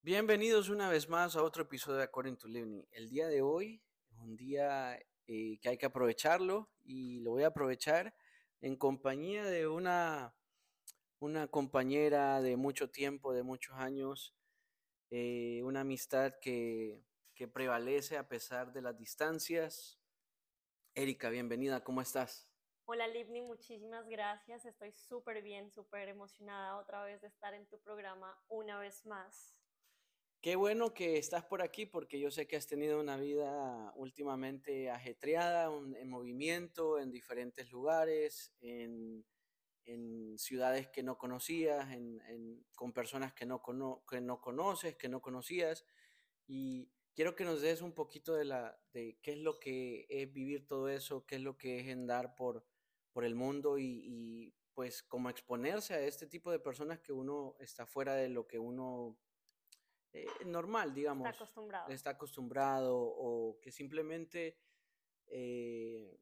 Bienvenidos una vez más a otro episodio de According to Living. El día de hoy es un día eh, que hay que aprovecharlo y lo voy a aprovechar en compañía de una, una compañera de mucho tiempo, de muchos años, eh, una amistad que, que prevalece a pesar de las distancias. Erika, bienvenida, ¿cómo estás? Hola Livni, muchísimas gracias. Estoy súper bien, súper emocionada otra vez de estar en tu programa una vez más. Qué bueno que estás por aquí porque yo sé que has tenido una vida últimamente ajetreada, un- en movimiento, en diferentes lugares, en, en ciudades que no conocías, en, en- con personas que no, cono- que no conoces, que no conocías. Y quiero que nos des un poquito de, la, de qué es lo que es vivir todo eso, qué es lo que es andar por, por el mundo y, y pues como exponerse a este tipo de personas que uno está fuera de lo que uno eh, normal, Está digamos, acostumbrado. está acostumbrado o que simplemente eh,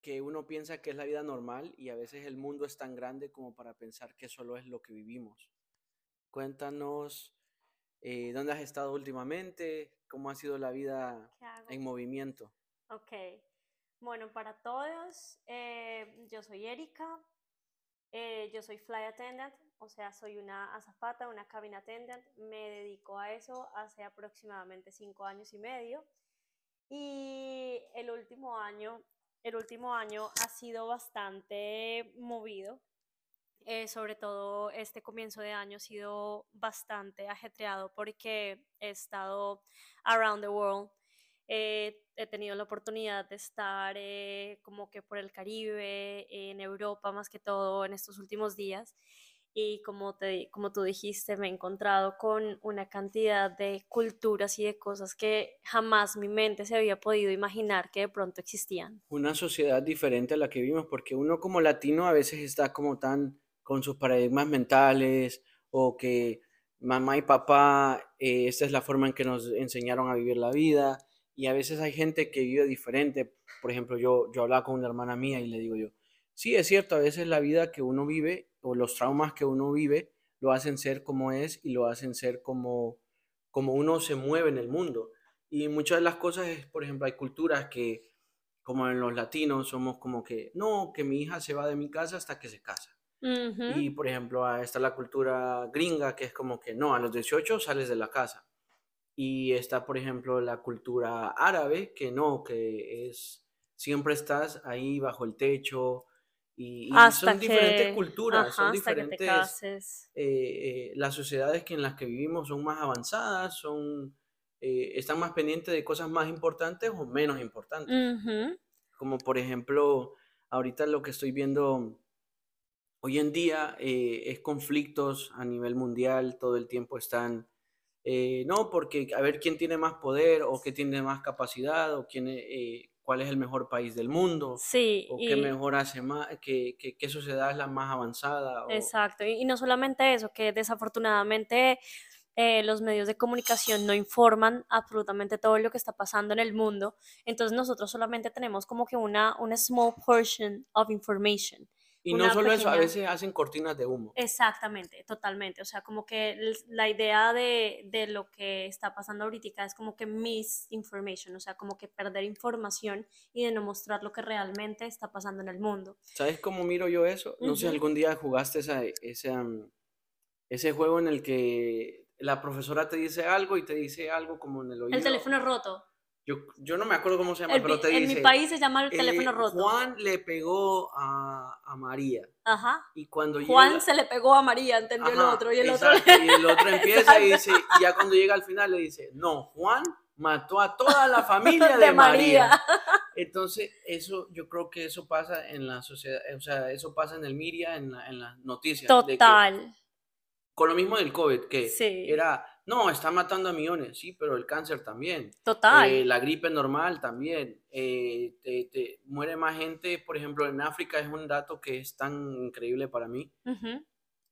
que uno piensa que es la vida normal y a veces el mundo es tan grande como para pensar que solo es lo que vivimos. Cuéntanos eh, dónde has estado últimamente, cómo ha sido la vida en movimiento. Ok. Bueno, para todos, yo soy Erika. yo soy fly attendant, o sea, soy una azafata, una cabin attendant. Me dedico a eso hace aproximadamente cinco años y medio. Y el último año, el último año ha sido bastante movido. eh, sobre todo este comienzo de año ha sido bastante ajetreado porque he estado around the world. Eh, he tenido la oportunidad de estar eh, como que por el Caribe, en Europa más que todo en estos últimos días. Y como, te, como tú dijiste, me he encontrado con una cantidad de culturas y de cosas que jamás mi mente se había podido imaginar que de pronto existían. Una sociedad diferente a la que vivimos, porque uno como latino a veces está como tan con sus paradigmas mentales o que mamá y papá, eh, esta es la forma en que nos enseñaron a vivir la vida y a veces hay gente que vive diferente. Por ejemplo, yo, yo hablaba con una hermana mía y le digo yo, sí, es cierto, a veces la vida que uno vive o los traumas que uno vive lo hacen ser como es y lo hacen ser como, como uno se mueve en el mundo. Y muchas de las cosas es, por ejemplo, hay culturas que, como en los latinos, somos como que, no, que mi hija se va de mi casa hasta que se casa. Y, por ejemplo, está la cultura gringa, que es como que, no, a los 18 sales de la casa. Y está, por ejemplo, la cultura árabe, que no, que es, siempre estás ahí bajo el techo. Y, y son diferentes que, culturas, son ajá, te diferentes, cases. eh, eh, las sociedades que en las que vivimos son más avanzadas, son, eh, están más pendientes de cosas más importantes o menos importantes. Ujú. Como por ejemplo, ahorita lo que estoy viendo hoy en día eh, es conflictos a nivel mundial, todo el tiempo están, eh, no, porque a ver quién tiene más poder o qué tiene más capacidad o quién, eh, cuál es el mejor país del mundo Sí, o qué y mejor hace más, qué, qué, qué sociedad es la más avanzada o exacto. Y, y no solamente eso, que desafortunadamente eh, los medios de comunicación no informan absolutamente todo lo que está pasando en el mundo. Entonces nosotros solamente tenemos como que una, una small portion of information. Y no solo eso, a pequeña... veces hacen cortinas de humo. Exactamente, totalmente. O sea, como que la idea de, de lo que está pasando ahorita es como que misinformation, o sea, como que perder información y de no mostrar lo que realmente está pasando en el mundo. ¿Sabes cómo miro yo eso? No sé si Ujú. algún día jugaste esa, ese, um, ese juego en el que la profesora te dice algo y te dice algo como en el oído. El teléfono roto. Yo, yo no me acuerdo cómo se llama, El pero te en mi dice, país se llama el eh, teléfono roto. Juan le pegó a, a María. Ajá. Y cuando Juan llega... se le pegó a María, entendió el otro. Y el otro. y el otro empieza y dice, y ya cuando llega al final le dice, no, Juan mató a toda la familia de de María. María. Entonces, eso, yo creo que eso pasa en la sociedad, o sea, eso pasa en el media, en, la- en las noticias. de que- Total. con lo mismo del COVID, que Sí. era, no, está matando a millones, sí, pero el cáncer también. Total. Eh, la gripe normal también. eh, te- te- muere más gente, por ejemplo, en África es un dato que es tan increíble para mí.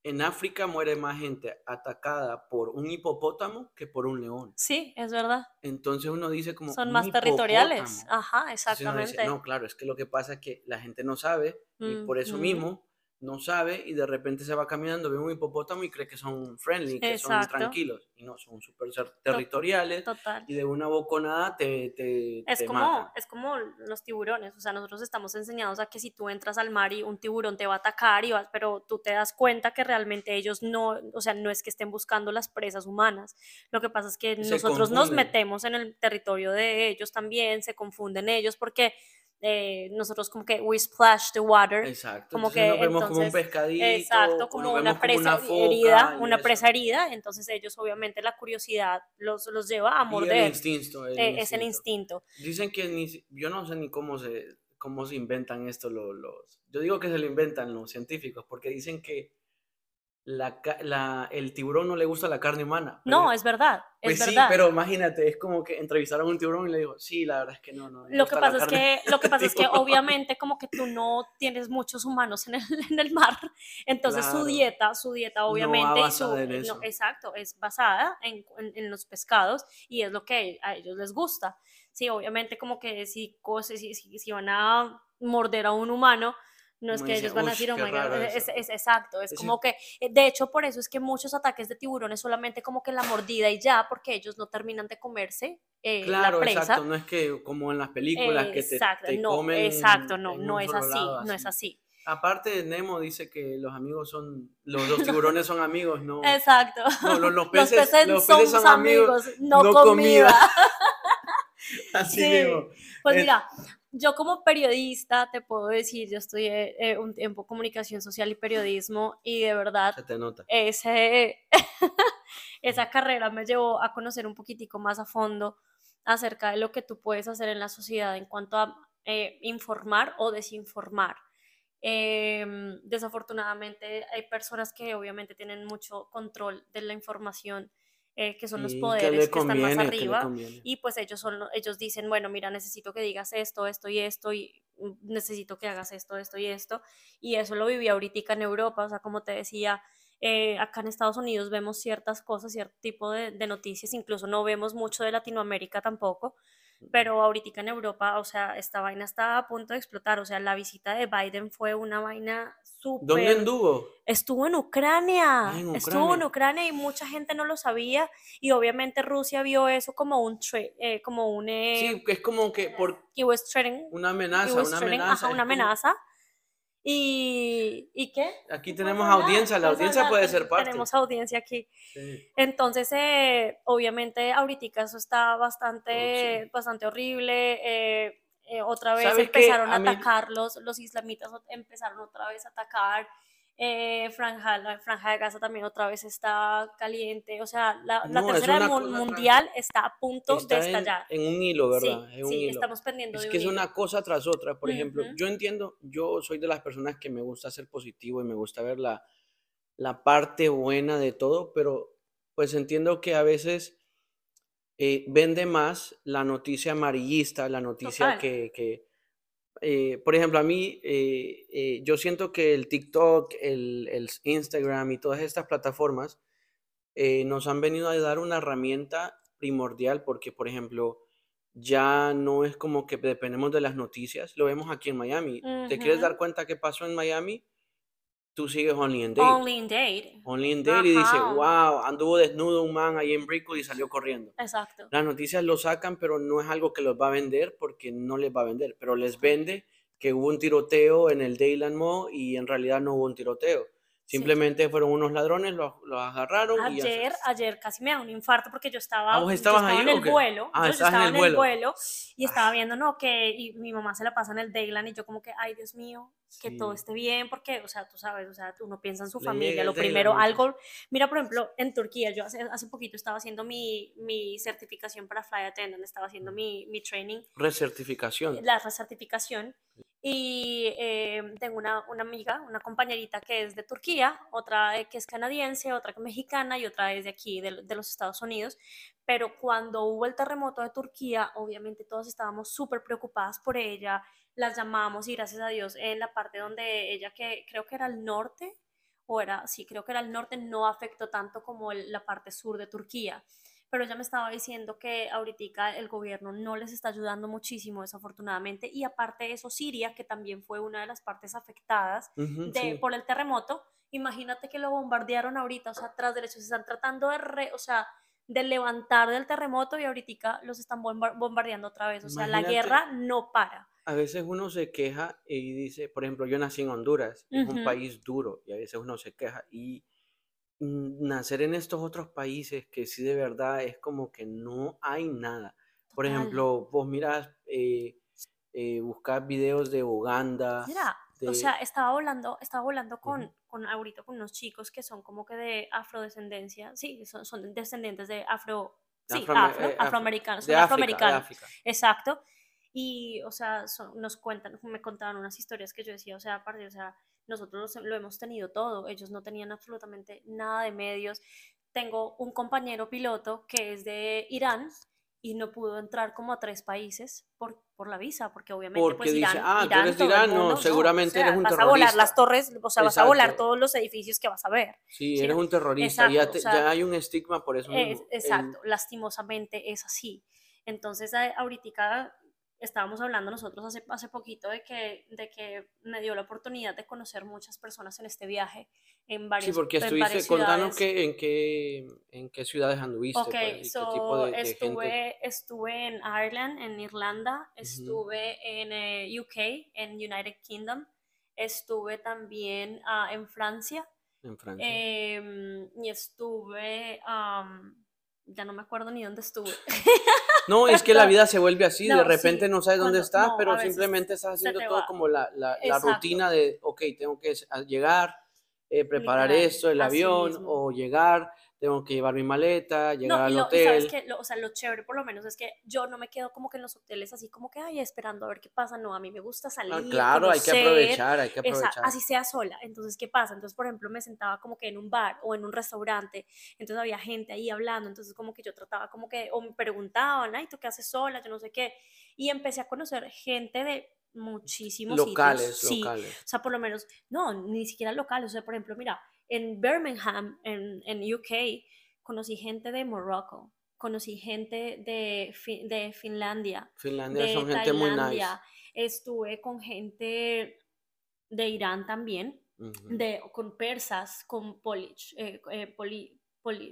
En África muere más gente atacada por un hipopótamo que por un león. Sí, es verdad. Entonces uno dice como... Son "Un más territoriales. hipopótamo". Ajá, uno dice, exactamente. no, claro, es que lo que pasa es que la gente no sabe y por eso mismo no sabe y de repente se va caminando, ve un hipopótamo y cree que son friendly, que son tranquilos. Y no, son súper territoriales. Total. Y de una boconada te, te, es como, Es como los tiburones. O sea, nosotros estamos enseñados a que si tú entras al mar y un tiburón te va a atacar, y pero tú te das cuenta que realmente ellos no, o sea, no es que estén buscando las presas humanas. Lo que pasa es que nosotros nos metemos en el territorio de ellos también, se confunden ellos porque eh, nosotros como que we splash the water. Exacto. Como que nos vemos como un pescadito. Exacto, como una presa herida, una presa herida. Entonces ellos obviamente la curiosidad los, los lleva a morder. el instinto. Eh, es el instinto. Dicen que ni, yo no sé ni cómo se, cómo se inventan esto los, los... Yo digo que se lo inventan los científicos porque dicen que la, la, el tiburón no le gusta la carne humana. No, es verdad. Es pues sí, pero imagínate, es como que entrevistaron a un tiburón y le digo, sí, la verdad es que no, no. Lo que, pasa es que, lo que pasa es que obviamente como que tú no tienes muchos humanos en el, en el mar, entonces su dieta, su dieta obviamente, no y su, no, exacto, es basada en, en, los pescados y es lo que a ellos les gusta. Sí, obviamente como que si, si, si, si van a morder a un humano, no es que ellos van a decir, oh my God, es, exacto, es, como que, eh, de hecho, por eso es que muchos ataques de tiburones solamente como que la mordida y ya, porque ellos no terminan de comerse eh, claro, la presa. exacto, no es que como en las películas que te, te no, comen Exacto, no, no es así, no es así. Aparte, Nemo dice que los amigos son, los, los tiburones son amigos, ¿no? Exacto. No, los, peces, los peces, son, amigos, no, comida. así mismo. Pues mira, yo como periodista te puedo decir, yo estudié eh, un tiempo comunicación social y periodismo y de verdad Se te nota. Ese, esa carrera me llevó a conocer un poquitico más a fondo acerca de lo que tú puedes hacer en la sociedad en cuanto a eh, informar o desinformar. Em, desafortunadamente hay personas que obviamente tienen mucho control de la información eh, que son los poderes que, están más arriba, y pues ellos, son, ellos dicen, bueno, mira, necesito que digas esto, esto y esto, y necesito que hagas esto, esto y esto, y eso lo viví ahorita en Europa, o sea, como te decía, eh, acá en Estados Unidos vemos ciertas cosas, cierto tipo de, de, noticias, incluso no vemos mucho de Latinoamérica tampoco, pero ahorita en Europa, o sea, esta vaina está a punto de explotar, o sea, la visita de Biden fue una vaina súper... ¿Dónde anduvo? Estuvo en Ucrania, ah, estuvo en Ucrania y mucha gente no lo sabía y obviamente Rusia vio eso como un, eh, como un... Eh, sí, es como que por... una amenaza, una amenaza. una amenaza. ¿Y, ¿Y qué? Aquí tenemos audiencia, la audiencia puede ser parte. Tenemos audiencia aquí. Entonces, eh, obviamente, ahorita eso está bastante, bastante horrible. Eh, eh, otra vez empezaron a, atacar los, los islamitas, empezaron otra vez a atacar eh, franja, la franja de Gaza también otra vez está caliente, o sea, la, tercera guerra mundial está a punto de estallar. En, un hilo, ¿verdad? Sí, estamos pendiendo Es que es una cosa tras otra, por ejemplo, yo entiendo, yo soy de las personas que me gusta ser positivo y me gusta ver la, la parte buena de todo, pero pues entiendo que a veces eh, vende más la noticia amarillista, la noticia que, que eh, por ejemplo, a mí, eh, eh, yo siento que el TikTok, el, el, Instagram y todas estas plataformas nos han venido a dar una herramienta primordial porque, por ejemplo, ya no es como que dependemos de las noticias, lo vemos aquí en Miami. ¿Te quieres dar cuenta qué pasó en Miami? Tú sigues Only in Date. Only in Date. Only in Date y dice, wow, anduvo desnudo un man ahí en Brickell y salió corriendo. Exacto. Las noticias lo sacan, pero no es algo que los va a vender porque no les va a vender, pero les vende que hubo un tiroteo en el Dayland Mall y en realidad no hubo un tiroteo. Simplemente fueron unos ladrones, los, agarraron. Ayer, y ayer casi me da un infarto porque yo estaba, ¿Ah, ¿vos estabas en el vuelo. Ah, yo estaba en el vuelo. y estaba viendo, no, que y mi mamá se la pasa en el Dayland y yo como que, ay, Dios mío, que todo esté bien, porque, o sea, tú sabes, o sea, uno piensa en su familia, lo primero, algo, mira, por ejemplo, en Turquía, yo hace, hace poquito estaba haciendo mi, mi certificación para Fly Attendant, estaba haciendo mi, mi training. Recertificación. La recertificación. Y eh, tengo una, una, amiga, una compañerita que es de Turquía, otra que es canadiense, otra que es mexicana y otra es de aquí, de, de los Estados Unidos. Pero cuando hubo el terremoto de Turquía, obviamente todos estábamos súper preocupadas por ella, las llamamos y gracias a Dios en la parte donde ella, que creo que era el norte, o era, sí, creo que era el norte, no afectó tanto como la parte sur de Turquía. Pero ella me estaba diciendo que ahorita el gobierno no les está ayudando muchísimo, desafortunadamente, y aparte de eso, Siria, que también fue una de las partes afectadas de, por el terremoto, imagínate que lo bombardearon ahorita, o sea, tras derecho, se están tratando de, o sea, de levantar del terremoto y ahorita los están bombardeando otra vez, o sea, la guerra no para. A veces uno se queja y dice, por ejemplo, yo nací en Honduras, es un país duro, y a veces uno se queja y nacer en estos otros países que sí de verdad es como que no hay nada. Por ejemplo, vos miras, eh, eh, videos de Uganda. Mira, o sea, estaba volando, estaba volando con, con ahorita con unos chicos que son como que de afrodescendencia, sí, son, son descendientes de afro, sí, afro, eh, afroamericanos, son afroamericanos. Exacto. Y, o sea, nos cuentan, me contaban unas historias que yo decía, o sea, aparte, o sea, nosotros lo hemos tenido todo, ellos no tenían absolutamente nada de medios. Tengo un compañero piloto que es de Irán y no pudo entrar como a tres países por, por la visa, porque obviamente porque pues dice, ah, tú eres de Irán, no, seguramente eres un vas terrorista. Vas a volar las torres, o sea, vas a volar todos los edificios que vas a ver. Sí, eres un terrorista, ya, ya, hay un estigma por eso. exacto, lastimosamente es así. Entonces, ahorita estábamos hablando nosotros hace, hace poquito de que, de que me dio la oportunidad de conocer muchas personas en este viaje en varias Sí, porque estuviste, contanos que, en, qué, en qué ciudades anduviste. Ok, pues, so, estuve, estuve en Ireland, en Irlanda, estuve en eh, UK, en United Kingdom, estuve también uh, en Francia. En Francia. Eh, y estuve, um, ya no me acuerdo ni dónde estuve. No, es que la vida se vuelve así, de repente no sabes dónde estás, pero simplemente estás haciendo todo como la, la, la, rutina de, ok, tengo que llegar, eh, preparar esto, el avión, o llegar, tengo que llevar mi maleta, llegar al hotel. sabes lo, o sea, lo chévere por lo menos es que yo no me quedo como que en los hoteles así como que, ay, esperando a ver qué pasa. No, a mí me gusta ah, salir. claro, hay que aprovechar, hay que aprovechar. así sea sola. Entonces, ¿qué pasa? Entonces, por ejemplo, me sentaba como que en un bar o en un restaurante, entonces había gente ahí hablando, entonces como que yo trataba como que, o me preguntaban, ay, ¿tú qué haces sola? Yo no sé qué. Y empecé a conocer gente de muchísimos locales, sitios. locales. O sea, por lo menos, no, ni siquiera locales. O sea, por ejemplo, mira, en Birmingham, en, en UK, conocí gente de Morocco, conocí gente de, de Finlandia. Finlandia son gente muy nice. Estuve con gente de Irán también, de, con persas, con polich, eh, eh, poli,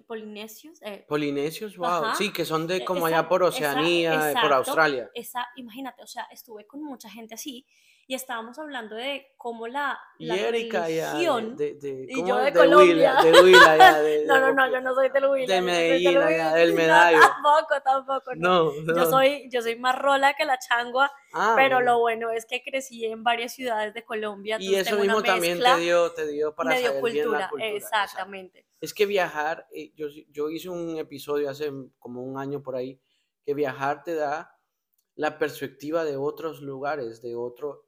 polinesios. Eh. Polinesios, wow. Sí, que son de como allá por Oceanía, por Australia. Esa, imagínate, o sea, estuve con mucha gente así y estábamos hablando de cómo la, la religión de, de, y yo de, Colombia. de Huila, ya, no, no, no, yo no soy del Huila. De Medellín, del Medallo. tampoco, tampoco. No. Yo, soy, yo soy más rola que la changua, ah, pero lo bueno es que crecí en varias ciudades de Colombia. Y eso mismo también te dio, te dio para saber cultura, bien la cultura. Exactamente. Es que viajar, eh, yo, yo hice un episodio hace como un año por ahí, que viajar te da la perspectiva de otros lugares, de otro,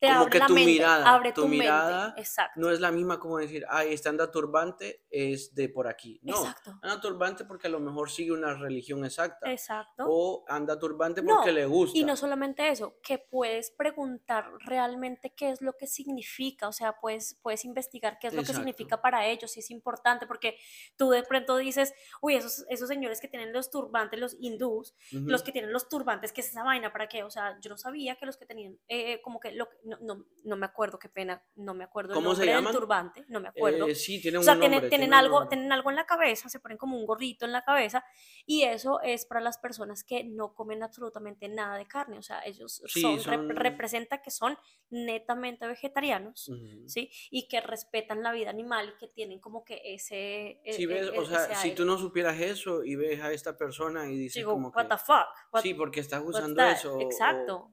como que tu mirada, abre tu, mirada no es la misma como decir, ay, esta anda turbante es de por aquí. No, Exacto. anda turbante porque a lo mejor sigue una religión exacta. Exacto. O anda turbante porque le gusta. Y no solamente eso, que puedes preguntar realmente qué es lo que significa, o sea, puedes, puedes investigar qué es lo que significa para ellos, si es importante, porque tú de pronto dices, uy, esos, esos señores que tienen los turbantes, los hindús, los que tienen los turbantes, ¿qué es esa vaina? ¿Para qué? O sea, yo no sabía que los que tenían, eh, como que lo no, no, no, me acuerdo, qué pena, no me acuerdo ¿Cómo el nombre del turbante, no me acuerdo. Eh, sí, tienen o sea, un nombre, tienen, algo, tienen algo en la cabeza, se ponen como un gorrito en la cabeza y eso es para las personas que no comen absolutamente nada de carne, o sea, ellos son, representan que son netamente vegetarianos, ¿sí? Y que respetan la vida animal y que tienen como que ese... E, sí, ves, e, o sea, si tú no supieras eso y ves a esta persona y dices como what the fuck? sí, porque estás usando eso. Exacto.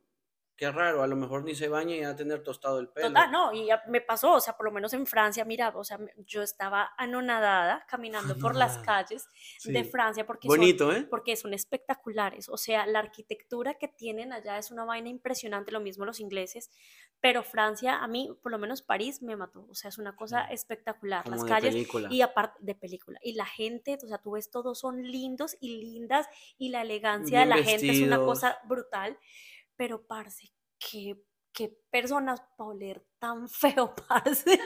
Qué raro, a lo mejor ni se baña y va a tener tostado el pelo. Total, no, y ya me pasó, o sea, por lo menos en Francia, mira, o sea, yo estaba anonadada caminando por las calles de Francia porque Bonito, ¿eh? porque son espectaculares, o sea, la arquitectura que tienen allá es una vaina impresionante, lo mismo los ingleses, pero Francia, a mí, por lo menos París, me mató, o sea, es una cosa espectacular, las calles y aparte de película, y la gente, o sea, tú ves, todos son lindos y lindas, y la elegancia de la gente es una cosa brutal pero parce, qué, qué personas para oler tan feo, parce.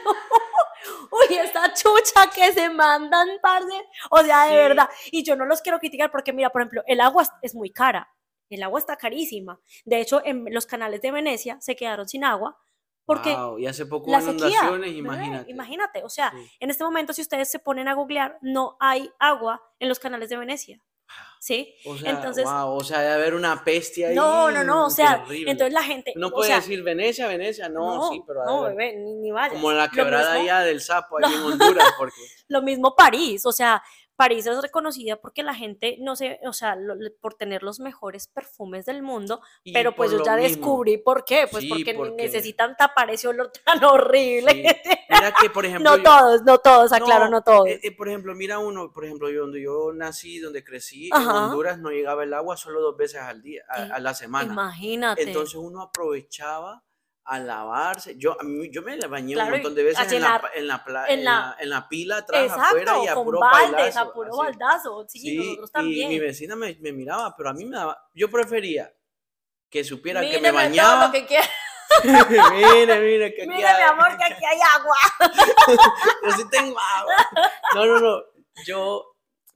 Uy, esta chucha que se mandan, parce. O sea, de Sí. verdad. Y yo no los quiero criticar porque, mira, por ejemplo, el agua es- muy cara. El agua está carísima. De hecho, en los canales de Venecia se quedaron sin agua porque Wow, y hace poco la sequía. imagínate. Imagínate, o sea, Sí. en este momento, si ustedes se ponen a googlear, no hay agua en los canales de Venecia. ¿Sí? O sea, Entonces- wow, o sea, de haber una peste ahí. No, no, no. O sea, entonces la gente. No o puede sea, decir Venecia, Venecia, no, sí, pero no, bebé, ni, ni vayas. como la quebrada mismo- allá del sapo allí en Honduras, porque Lo mismo París, o sea, París es reconocida porque la gente, no sé, o sea, lo- por tener los mejores perfumes del mundo, y pero pues yo ya mismo, descubrí por qué, pues Sí, porque, porque- necesitan tapar ese olor tan horrible. Sí. Mira que, por ejemplo, no yo- todos, no todos, aclaro, no, No, todos. eh, eh, por ejemplo, mira uno, por ejemplo, yo donde yo nací, donde crecí, en. Honduras no llegaba el agua solo dos veces al día, a, Eh, a la semana. Imagínate. Entonces uno aprovechaba a lavarse. Yo, yo me bañé Claro, un montón de veces en la, en, la en la- en la pila atrás, afuera Exacto, y a con puro baldes, bailazo, a puro así. baldazo. Sí, Sí, nosotros y también. mi vecina me, me miraba, pero a mí me daba, yo prefería que supiera que me bañaba. lo que mire, mire, que aquí Mire, mi hay- amor, que aquí hay agua. yo sí tengo agua. No, no, no. Yo,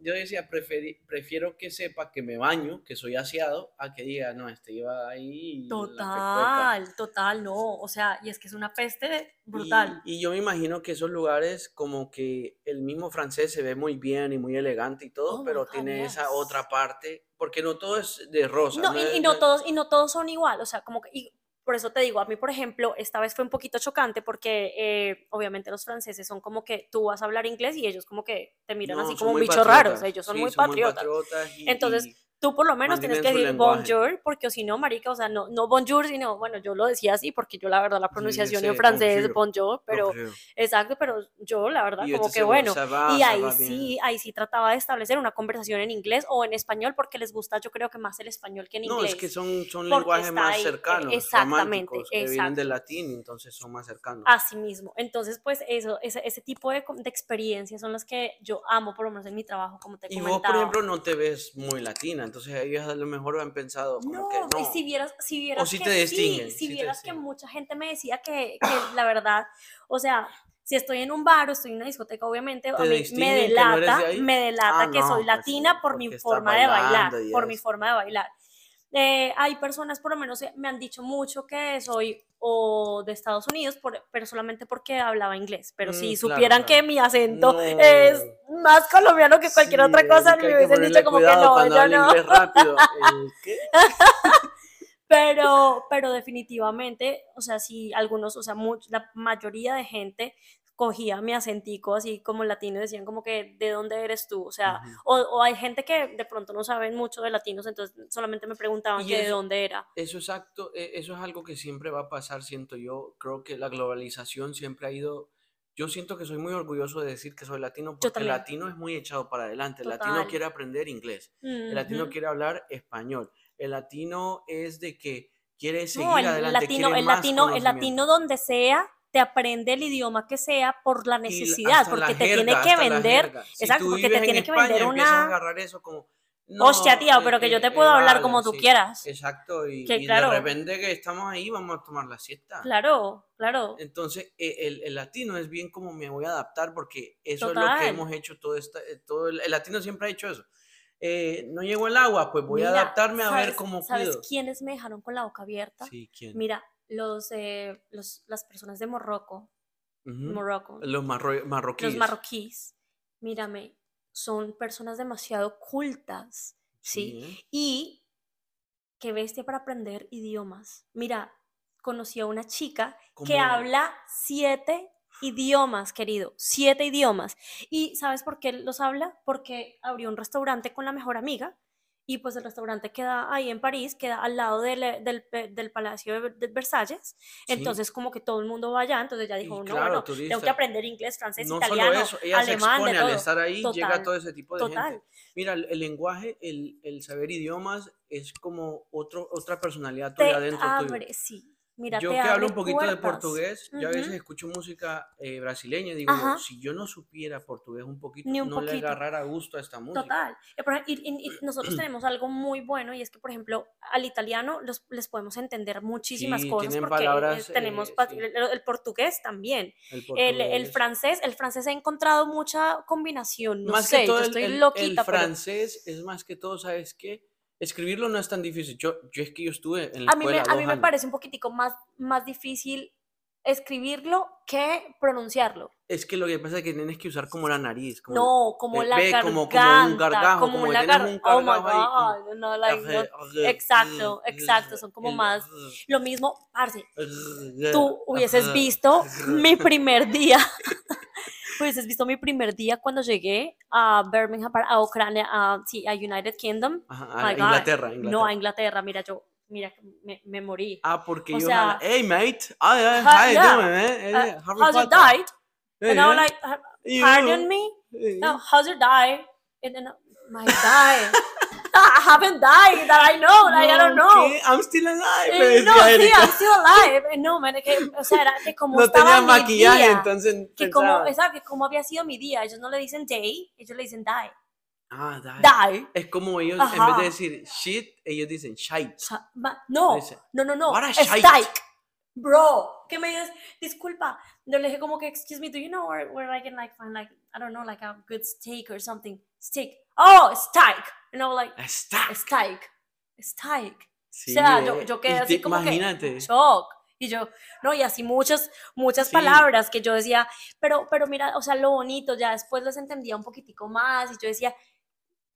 yo decía, preferi- prefiero que sepa que me baño, que soy aseado, a que diga, no, este iba ahí. y la fecueca". Total, total, no. O sea, y es que es una peste brutal. Y, y yo me imagino que esos lugares, como que el mismo francés se ve muy bien y muy elegante y todo, Oh pero tiene esa otra parte, porque no todo es de rosa. No, y, es- y no todos, y no todos son igual, o sea, como que, y por eso te digo, a mí, por ejemplo, esta vez fue un poquito chocante porque eh, obviamente los franceses son como que tú vas a hablar inglés y ellos como que te miran no, así como muy bichos raros, patriotas. ellos son Sí, muy son patriotas. patriotas y- Entonces, y- Tú por lo menos tienes que decir lenguaje. bonjour, porque si no, marica, o sea, no, no bonjour, sino, bueno, yo lo decía así, porque yo la verdad la pronunciación sé, en francés es bonjour, pero, bonjour. exacto, pero yo la verdad Y como que bueno, va, y ahí sí, ahí sí trataba de establecer una conversación en inglés o en español, porque les gusta yo creo que más el español que en No, inglés. es que son, son lenguajes más ahí, e- cercanos, exactamente, que vienen del exacto. latín, entonces son más cercanos. Así mismo. Entonces, pues eso, ese, ese tipo de, de experiencias son las que yo amo, por lo menos en mi trabajo, como te y vos, comentaba. por ejemplo, no te ves muy latina, entonces ellos a lo mejor han pensado como No, que no. y si vieras, si vieras sí que te distinguen, sí, si te vieras que distinguen. mucha gente me decía que, que la verdad, o sea, si estoy en un bar o estoy en una discoteca, obviamente a ¿Te mí me que no de delata, me delata Ah, que no, soy pues latina por mi forma de bailar, por mi eso. forma de bailar. Eh, hay personas, por lo menos, eh, me han dicho mucho que soy o de Estados Unidos, por- pero solamente porque hablaba inglés. Pero Mm, si claro, supieran que mi acento No. es más colombiano que cualquier Sí, otra cosa, me hubiesen dicho como que no, yo no. inglés rápido. ¿El qué? Pero, pero definitivamente, o sea, si algunos, o sea, much- la mayoría de gente cogía mi acentico así como latino y decían como que, ¿de dónde eres tú? O sea, o, o hay gente que de pronto no saben mucho de latinos, entonces solamente me preguntaban que de dónde era. Eso exacto, e- eso es algo que siempre va a pasar, siento yo. Creo que la globalización siempre ha ido. Yo siento que soy muy orgulloso de decir que soy latino porque el latino es muy echado para adelante. El latino quiere aprender inglés. El latino quiere hablar español. El latino es de que quiere seguir No, el adelante. latino, el latino, el latino donde sea, te aprende el idioma que sea por la necesidad, la porque te tiene que vender. Si exacto, porque te tiene que vender empiezas a una, agarrar eso como. hostia, No, tía, eh, pero que yo eh, te eh, puedo hablar vale, como tú sí, quieras. Exacto, y, Que y claro. de repente que estamos ahí, vamos a tomar la siesta. Claro, claro. Entonces, e- el, el latino es bien como me voy a adaptar porque eso es lo Total. que hemos hecho todo esta, eh, todo el, el latino siempre ha hecho eso. Eh, no llegó el agua, pues voy a Mira, adaptarme a ver ¿sabes- cómo ¿Sabes cuido. quiénes me dejaron con la boca abierta? Sí, ¿quién? Mira, los, eh, los, las personas de Morroco. Morocco, Los marro- marroquíes. los marroquíes, mírame, son personas demasiado cultas, ¿sí? Y qué bestia para aprender idiomas. Mira, conocí a una chica que habla siete idiomas, querido, siete idiomas. ¿Y sabes por qué los habla? Porque abrió un restaurante con la mejor amiga y pues el restaurante queda ahí en París, queda al lado del, del, del Palacio de, de Versalles. Sí. Entonces como que todo el mundo va allá, entonces ella dijo, Y no, claro, bueno, tengo que aprender inglés, francés, No italiano, solo eso, ella alemán, se de expone al estar ahí, llega Total, todo ese tipo de total. gente. Mira, el, el lenguaje, el, el saber idiomas es como otro, otra personalidad Te tuya adentro tuyo. abre, sí. Mira, Yo que hablo un poquito de puertas. portugués, yo a veces escucho música eh, brasileña y digo, Ajá. si yo no supiera portugués un poquito, un no le poquito. agarrara gusto a esta música. Total. Y, y- y nosotros tenemos algo muy bueno y es que, por ejemplo, al italiano los- les podemos entender muchísimas Sí, cosas porque eh, palabras, tenemos eh, sí. el, el portugués también. El El, el portugués. francés, el francés ha encontrado mucha combinación. No más sé, que todo yo el, estoy el- el loquita, pero francés es más que todo, ¿sabes qué? Escribirlo no es tan difícil. Yo, yo es que yo estuve en la a mí, me, escuela a mí me parece un poquitico más, más difícil escribirlo que pronunciarlo. Es que lo que pasa es que tienes que usar como la nariz. Como No, como la ve, garganta, como- como un gargajo, como tienes lagar- un Oh my gargajo como- god, no, like, no. Exacto, exacto, son como más- Lo mismo, parce, Tú hubieses visto mi primer día, hubieses visto mi primer día cuando llegué a Birmingham, a Ucrania, a, sí, a United Kingdom. Ajá, a. Inglaterra, Inglaterra. No, a Inglaterra, mira, yo, mira, me, me morí. Ah, porque O yo. sea- hey, mate. Ah, yeah, Ha- how you yeah. doing, man? Eh, Uh, how's Potter. diet? Eh, And I was eh, like, "Uh, you, pardon me? eh, No, how's your diet? And then, uh, my diet. I haven't died that I know, like, I don't no, know. ¿qué? I'm still alive. Eh, no, sí. I'm still alive. Eh, No, man, que, o sea, era que como No estaba tenía mi maquillaje, día, entonces. que como, exacto, que como había sido mi día, ellos no le dicen day, ellos le dicen die. Ah, die. Die. Es como ellos, en vez Ajá. de decir shit, ellos dicen shite. Sa- No, Dice, no, no, no. "What a shite." Bro, ¿qué me dices? Disculpa. Yo le dije como que, excuse me, do you know where, where I can like find like, I don't know, like a good steak or something? Steak. Oh, steak. You know, like, Está. steak. Steak. Sí, o sea, eh, yo, yo quedé así como Imagínate. que shock. Y yo, no, y así muchas, muchas Sí. palabras que yo decía, pero, pero mira, o sea, lo bonito, ya después las entendía un poquitico más y yo decía,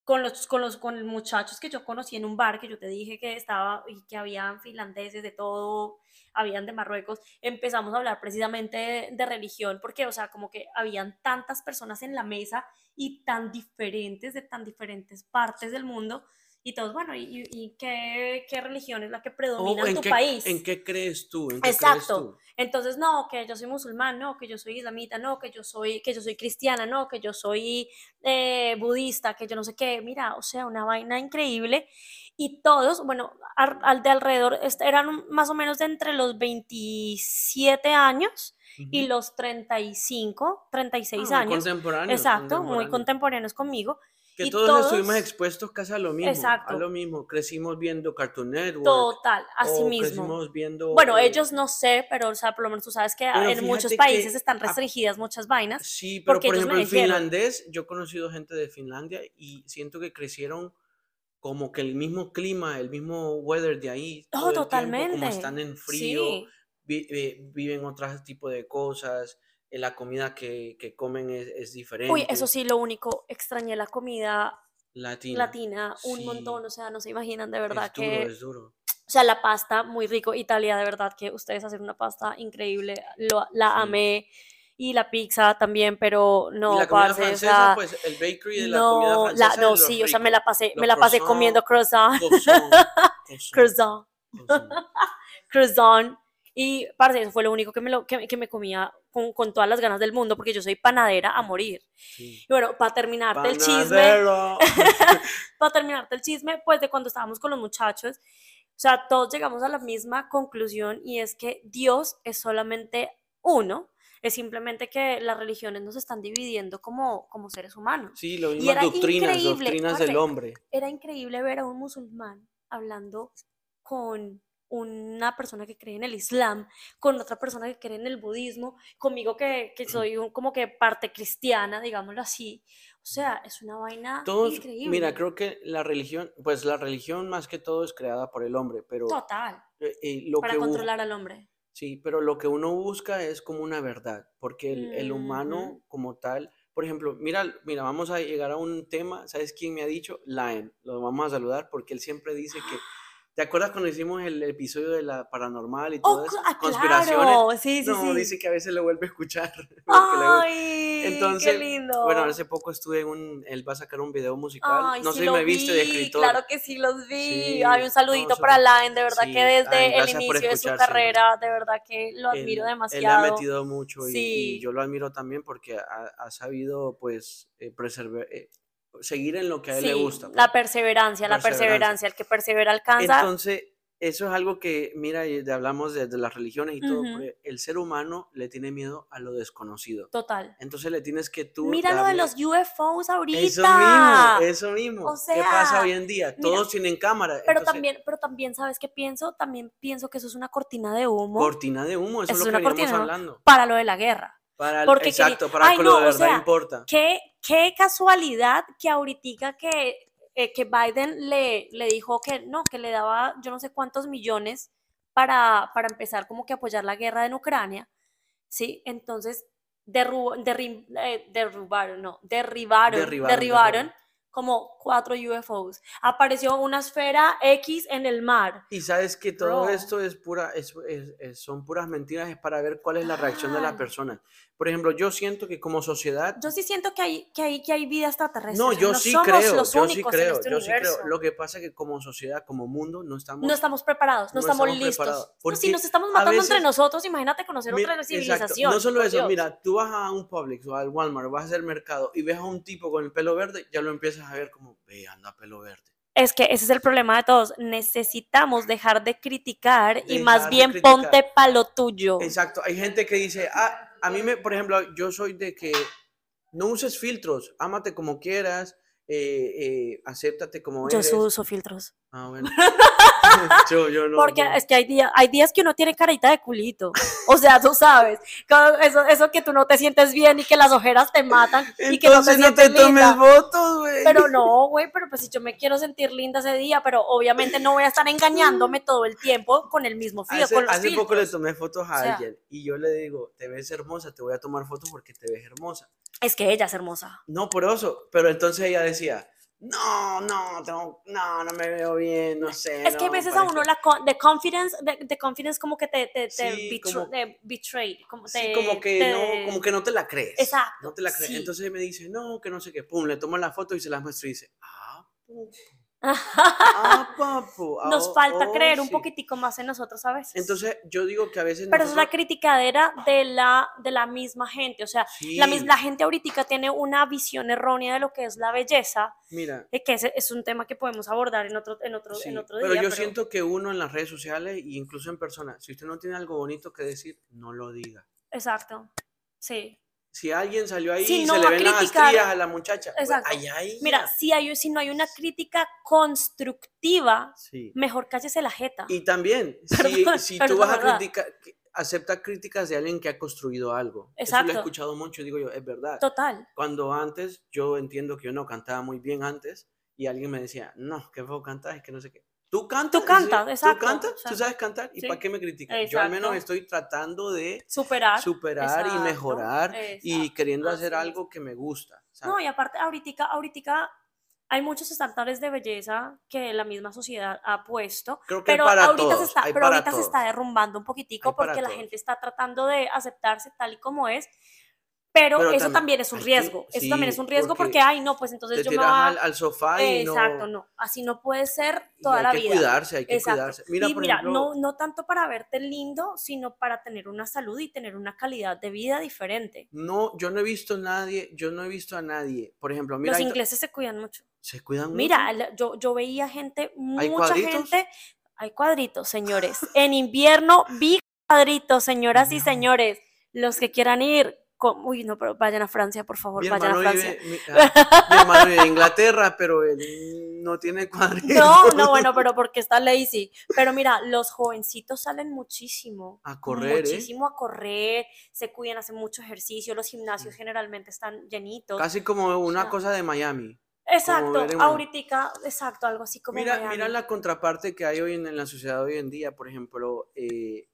con los, con los con muchachos que yo conocí en un bar, que yo te dije que estaba y que habían finlandeses de todo, habían de Marruecos, empezamos a hablar precisamente de, de religión, porque, o sea, como que habían tantas personas en la mesa y tan diferentes, de tan diferentes partes del mundo, y todos, bueno, ¿y, y- qué, qué religión es la que predomina en ¿en, tu qué, país? ¿En qué crees tú? ¿En qué crees Exacto. tú? Entonces, no, que yo soy musulmán, no, que yo soy islamita, no, que yo soy, que yo soy cristiana, no, que yo soy eh, budista, que yo no sé qué. Mira, o sea, una vaina increíble. Y todos, bueno, ar- al de alrededor, est- eran más o menos de entre los 27 años y los 35, 36 Ah, años. Contemporáneos. Exacto, muy contemporáneos. conmigo. Que y todos, estuvimos todos- expuestos casi a lo mismo. Exacto. A lo mismo. Crecimos viendo Cartoon Network. Total, así o mismo. crecimos viendo. Bueno, eh, ellos no sé, pero o sea, por lo menos tú sabes que en muchos países que están a- restringidas muchas vainas. Sí, pero por ejemplo, dijeron. finlandés, yo he conocido gente de Finlandia y siento que crecieron como que el mismo clima, el mismo weather de ahí. Oh, todo el tiempo, totalmente. como están en frío, Sí, vi- eh, viven otro tipo de cosas, la comida que, que comen es, es diferente. Uy, eso sí, lo único, extrañé la comida Latina. latina un Sí, montón, o sea, no se imaginan de es verdad duro, que, es duro. o sea, la pasta, muy rico, Italia, de verdad que ustedes hacen una pasta increíble, lo- la Sí. amé, y la pizza también, pero y no, la comida parce, o francesa, sea, pues el bakery de la comida no, francesa la, es no, sí, o sea, me rico. la pasé, Los me la pasé comiendo croissant, croissant, croissant, croissant, croissant. croissant, y, parce, eso fue lo único que me, lo, que, que me comía con, con todas las ganas del mundo, porque yo soy panadera a morir. Sí. Y bueno, para terminarte el chisme, para terminarte el chisme, pues de cuando estábamos con los muchachos, o sea, todos llegamos a la misma conclusión y es que Dios es solamente uno, es simplemente que las religiones nos están dividiendo como, como seres humanos. Sí, lo era doctrinas, increíble, doctrinas del hombre. Era increíble ver a un musulmán hablando con una persona que cree en el Islam, con otra persona que cree en el budismo, conmigo que, que soy un- como que parte cristiana, digámoslo así. O sea, es una vaina Todos, increíble. mira, creo que la religión, pues la religión más que todo es creada por el hombre, pero Total, eh, eh, lo para que controlar al hombre. sí, pero lo que uno busca es como una verdad, porque el, el humano como tal, por ejemplo, mira, mira, vamos a llegar a un tema, ¿sabes quién me ha dicho? Lion, lo vamos a saludar porque él siempre dice que, ¿te acuerdas cuando hicimos el episodio de la paranormal y Oh, todo eso? cl- ah, Conspiraciones. claro, sí, sí, No, sí. dice que a veces le vuelve a escuchar. Ay, Entonces, qué lindo. Bueno, hace poco estuve en un, él va a sacar un video musical, Ay, no sí sé si lo me viste de escritor. Claro que sí los vi. Sí, Ay, un no, saludito para Line, de verdad sí, que desde ay, el inicio de su carrera, de verdad que lo Él- admiro Él le ha demasiado. metido mucho y, yo lo admiro también porque ha, ha sabido pues eh, preservar, eh, seguir en lo que a él le gusta. pues. la perseverancia, la Perseverancia. el que persevera alcanza. Entonces, eso es algo que, mira, hablamos de, de las religiones y todo, Ujú. porque el ser humano le tiene miedo a lo desconocido. Total. Entonces le tienes que tú Mira lo de los UFOs ahorita. Eso mismo, eso mismo. O ¿Qué pasa hoy en día? mira, Todos tienen cámara. Pero entonces, también, pero también, ¿sabes qué pienso? También pienso que eso es una cortina de humo Cortina de humo, eso Eso es lo una que cortina hablando. para lo de la guerra. Para, el- Porque quería- exacto, para Ay, que lo no, de o verdad sea, importa. Qué, qué casualidad que ahorita que, eh, que Biden le, le dijo que no, que le daba yo no sé cuántos millones para, para empezar como que apoyar la guerra en Ucrania, ¿sí? Entonces derru- derri- eh, derrubaron, no, derribaron, Derribaron, derribaron derribaron. Como cuatro UFOs. Apareció una esfera X en el mar. Y sabes que todo Bro. esto es pura, es- es- es- son puras mentiras, es para ver cuál es la reacción de la Total. persona. Por ejemplo, yo siento que como sociedad, Yo sí siento que hay, que hay, que hay vida extraterrestre. no, yo sí somos creo, los yo sí en creo, este yo sí creo. Lo que pasa es que como sociedad, como mundo, no estamos... No estamos preparados, no, no estamos, estamos listos. No, si nos estamos matando entre veces- nosotros, imagínate conocer otra exacto, civilización. No solo eso, Dios. mira, tú vas a un Publix o al Walmart, vas a hacer mercado y ves a un tipo con el pelo verde, ya lo empiezas a ver como, ve, anda pelo verde. Es que ese es el problema de todos. Necesitamos dejar de criticar y más bien criticar. ponte pa' lo tuyo. Exacto, hay gente que dice, ah, a mí me, por ejemplo, yo soy de que no uses filtros, ámate como quieras, eh, eh, acéptate como Yo eres. sí uso filtros. Ah, bueno. yo, yo no. Porque no. es que hay, día, hay días que uno tiene carita de culito. O sea, tú sabes. Eso, eso que tú no te sientes bien y que las ojeras te matan y que no te Entonces no te, tomes votos, güey. Pero no, güey, pero pues si yo me quiero sentir linda ese día, pero obviamente no voy a estar engañándome todo el tiempo con el mismo filo, Hace, con los hace poco le filtros. tomé fotos a O sea- alguien y yo le digo, te ves hermosa, te voy a tomar fotos porque te ves hermosa. Es que ella es hermosa. No, por eso. Pero entonces ella decía, no, no, tengo- no, no me veo bien, no sé. Es que a no, veces a uno la con- de confidence, de, de confidence como que te, te, te Sí, betr- como- te betrayed, como Sí, te- como que, te- no, como que no te la crees. Exacto, No te la crees. sí. Entonces me dice, no, que no sé qué. Pum, le tomo la foto y se la muestro y dice, ah, pu- ah, ah, Nos oh, falta oh, creer un sí". poquitico más en nosotros a veces. Entonces yo digo que a veces. pero es la criticadera de la, de la misma gente. O sea, la, Sí, la gente ahorita tiene una visión errónea de lo que es la belleza, Mira, de que ese es un tema que podemos abordar en otro, en otro, sí, en otro pero día. yo siento que uno en las redes sociales e incluso en persona, si usted no tiene algo bonito que decir, no lo diga. Exacto. Sí. Si alguien salió ahí Si y no se le ven las criticar- estrías a la muchacha, pues, Exacto. ay, ay, Mira, si, hay, si no hay una crítica constructiva, Sí. mejor cállese la jeta. Y también, si, Perdón, si tú vas a criticar, acepta críticas de alguien que ha construido algo. Eso lo he Exacto. escuchado mucho, digo yo, es verdad. Total. Cuando antes, yo entiendo que yo no cantaba muy bien antes, y alguien me decía, no, que feo cantas, es que no sé qué. Tú cantas, Tú cantas, exacto, tú cantas, o sea, tú sabes cantar, ¿y sí. para qué me criticas? Yo al menos Exacto. estoy tratando de Superar. superar y exacto, mejorar y exacto, queriendo hacer así es. algo que me gusta. No, ¿sabes? y aparte, ahorita, ahorita hay muchos estándares de belleza que la misma sociedad ha puesto, Creo que pero para ahorita, todos, se está, pero ahorita se está todos. derrumbando un poquitico porque la todos. gente está tratando de aceptarse tal y como es, pero, Pero eso también también es un hay que- riesgo, eso también sí, es un riesgo porque porque, ay, no, pues entonces Te yo me voy a... al, al sofá y no... Exacto, no, así no puede ser y toda hay la que vida. cuidarse, hay que Exacto. cuidarse. Mira, y por mira, ejemplo, no, no tanto para verte lindo, sino para tener una salud y tener una calidad de vida diferente. no, yo no he visto nadie, yo no he visto a nadie, por ejemplo, mira, Los hay ingleses se cuidan mucho. se cuidan Mira, mucho. el- yo, yo veía gente, ¿Hay mucha cuadritos? gente. Hay cuadritos, señores. En invierno vi cuadritos, señoras y No. señores. Los que quieran ir, con- uy, no, pero vayan a Francia, por favor, Mi vayan a Francia. vive, mi, ah, mi hermano vive en Inglaterra, pero él no tiene cuadritos. No, no, bueno, pero porque está lazy. Pero mira, los jovencitos salen muchísimo. A correr, ¿eh? Muchísimo a correr, se cuidan, hacen mucho ejercicio. Los gimnasios generalmente están llenitos. Casi como una sea, cosa de Miami. Exacto, ahorita, exacto, algo así como Mira, Miami. mira la contraparte que hay hoy en, en la sociedad hoy en día, por ejemplo, eh,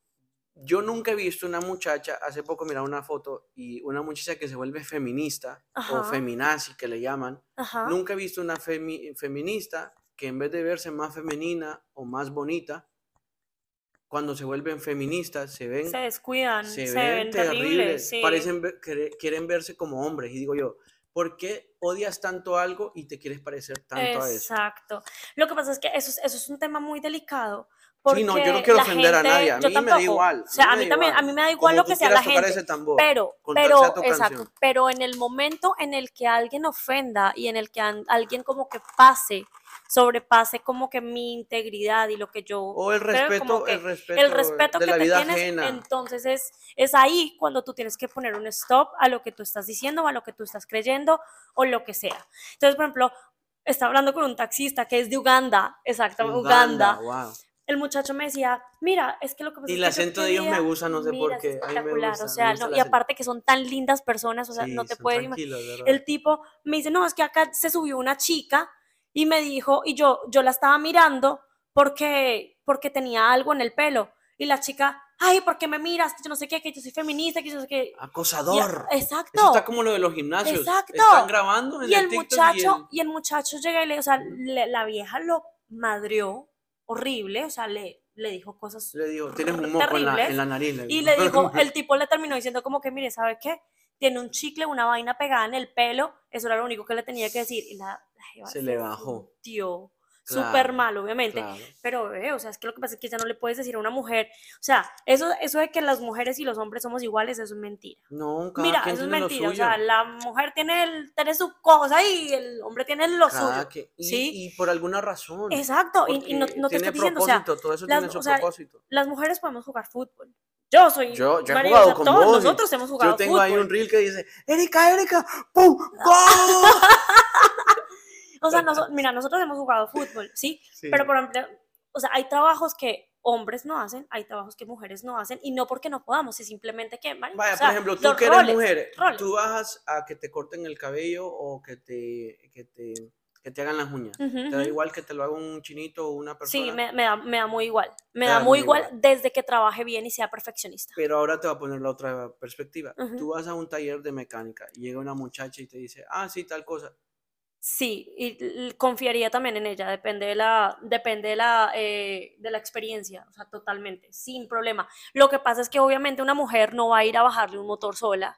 yo nunca he visto una muchacha, hace poco miraba una foto y una muchacha que se vuelve feminista o feminazi que le llaman, Ajá. nunca he visto una femi- feminista que en vez de verse más femenina o más bonita, cuando se vuelven feministas se ven, se descuidan, se se, ven ven terribles, terribles, sí. parecen ver- quere- quieren verse como hombres y digo yo, ¿por qué odias tanto algo y te quieres parecer tanto a eso? Exacto. Lo que pasa es que eso es, eso es un tema muy delicado Sí, no, yo no quiero ofender a nadie, a mí me da igual. O sea, a mí, también, a mí me da igual lo que sea la gente. pero, pero, exacto, pero en el momento en el que alguien ofenda y en el que alguien como que pase, sobrepase como que mi integridad y lo que yo o el respeto, el respeto, el respeto que te tienes, entonces es, es ahí cuando tú tienes que poner un stop a lo que tú estás diciendo, a lo que tú estás creyendo o lo que sea. Entonces, por ejemplo, estaba hablando con un taxista que es de Uganda, exactamente, Uganda. Uganda el muchacho me decía, mira, es que lo que pasa y el acento de ellos me gusta, no sé por qué. Espectacular, o sea, y aparte que son tan lindas personas, o sea, no te puedes imaginar. El tipo me dice, no, es que acá se subió una chica y me dijo, y yo, yo la estaba mirando porque, porque tenía algo en el pelo. Y la chica, ay, ¿por qué me miras? Yo no sé qué, que yo soy feminista, que yo no sé qué. Acosador. exacto. Eso está como lo de los gimnasios. Exacto. Están grabando en y el, muchacho, y el... muchacho llega y le, o sea, la vieja lo madrió horrible, o sea, le, le dijo cosas Le dijo, tienes un moco en la, en la, nariz. y le dijo, el tipo le terminó diciendo como que, mire, ¿sabe qué? Tiene un chicle, una vaina pegada en el pelo, eso era lo único que le tenía que decir. Y la, se le bajó. Tío, súper mal, obviamente. Pero, eh, o sea, es que lo que pasa es que ya no le puedes decir a una mujer, o sea, eso, eso de que las mujeres y los hombres somos iguales, eso es mentira. No, cada Mira, eso es mentira. O sea, la mujer tiene, el, tiene su cosa y el hombre tiene lo suyo. y, ¿sí? y por alguna razón. Exacto, y, no, no te estoy diciendo, o sea, todo eso las, tiene su propósito. Las mujeres podemos jugar fútbol. Yo soy. Yo, yo he jugado con todos vos, Nosotros hemos jugado Yo tengo ahí un reel que dice: Erika, Erika, ¡pum! ¡Gol! O sea, mira, nosotros hemos jugado fútbol, ¿sí? Pero, por ejemplo, o sea, hay trabajos que hombres no hacen, hay trabajos que mujeres no hacen, y no porque no podamos, es simplemente que, Vaya, por ejemplo, tú que eres mujer, tú bajas a que te corten el cabello o que te, que te, que te hagan las uñas. ¿Te da igual que te lo haga un chinito o una persona? Sí, me, me, da, me da, muy igual. Me da, muy igual, desde que trabaje bien y sea perfeccionista. Pero ahora te voy a poner la otra perspectiva. Tú vas a un taller de mecánica y llega una muchacha y te dice, ah, sí, tal cosa Sí, y confiaría también en ella, depende de la, depende de la, eh, de la experiencia, o sea, totalmente, sin problema. Lo que pasa es que obviamente una mujer no va a ir a bajarle un motor sola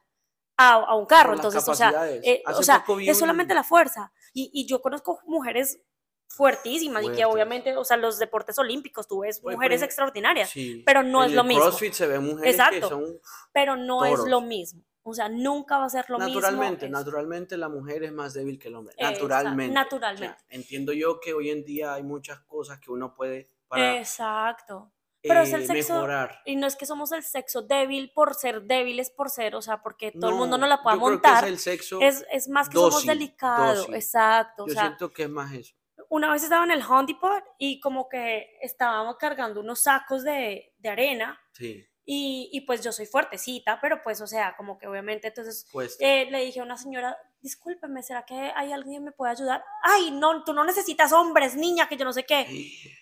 a, a un carro, entonces, o sea, eh, o sea es solamente la fuerza. Y, y, yo conozco mujeres fuertísimas y que obviamente, o sea, los deportes olímpicos, tú ves mujeres extraordinarias, pero no es lo mismo. CrossFit se ve mujeres Exacto, que son pero no es lo mismo. O sea, nunca va a ser lo mismo. Naturalmente, naturalmente la mujer es más débil que el hombre. Naturalmente. naturalmente. entiendo yo que hoy en día hay muchas cosas que uno puede para Exacto. Pero es el eh, sexo. Mejorar. Y no es que somos el sexo débil por ser débiles por ser, o sea, porque todo el mundo no la puede montar. es, el sexo es, es, más que somos delicados. Exacto. Yo siento que es más eso. Una vez estaba en el Home Depot y como que estábamos cargando unos sacos de, de arena. Sí y, y, pues yo soy fuertecita, pero pues, o sea, como que obviamente entonces eh, le dije a una señora, discúlpeme, ¿será que hay alguien que me puede ayudar? Ay, no, tú no necesitas hombres, niña, que yo no sé qué.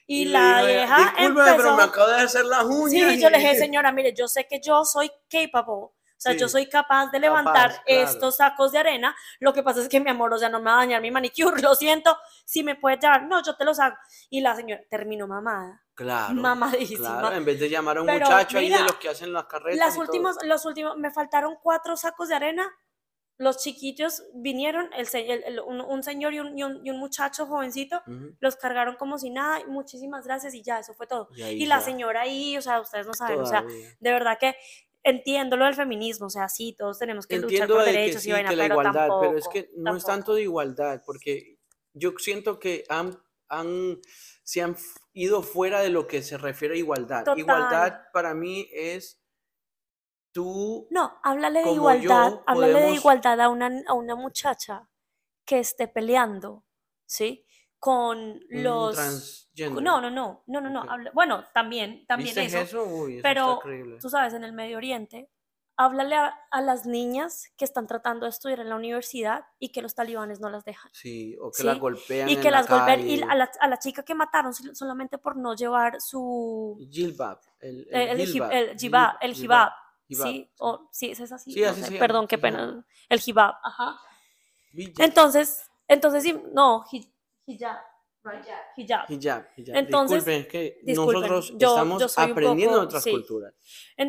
Y, la vieja empezó, pero me acabo de hacer las uñas. Sí, yo le dije, señora, mire, yo sé que yo soy capable, o sea, yo soy capaz de levantar estos sacos de arena. Lo que pasa es que mi amor, o sea, no me va a dañar mi manicure, lo siento. Si me puedes llevar, no, yo te los hago. Y la señora terminó mamada. Claro. Mamadísima. Claro, en vez de llamar a un muchacho ahí de los que hacen las carreras. Las últimas, los últimos, me faltaron cuatro sacos de arena. Los chiquitos vinieron, el, un, señor y un, y un, muchacho jovencito, los cargaron como si nada, muchísimas gracias y ya, eso fue todo. Y, la señora ahí, o sea, ustedes no saben, o sea, de verdad que entiendo lo del feminismo, o sea, sí, todos tenemos que luchar por derechos y vaina, que la pero igualdad, tampoco, pero es que no es tanto de igualdad, porque yo siento que han, han, se han ido fuera de lo que se refiere a igualdad. Igualdad para mí es tú. No, háblale de igualdad, háblale de igualdad a una, a una muchacha que esté peleando, ¿sí? Con los no, no, no, no, no, no. bueno, también, también eso. pero tú sabes, en el Medio Oriente, háblale a, las niñas que están tratando de estudiar en la universidad y que los talibanes no las dejan. Sí, o que las golpean. Y que las golpean. Y a la, a la, chica que mataron solamente por no llevar su. Jilbab. El, el, el, jibab. El jibab. Sí, o, sí, es así. Sí, así Perdón, qué pena. El jibab, ajá. Entonces, entonces, no, hijab. Hijab. Hijab. Entonces, disculpen, que nosotros estamos aprendiendo de otras culturas.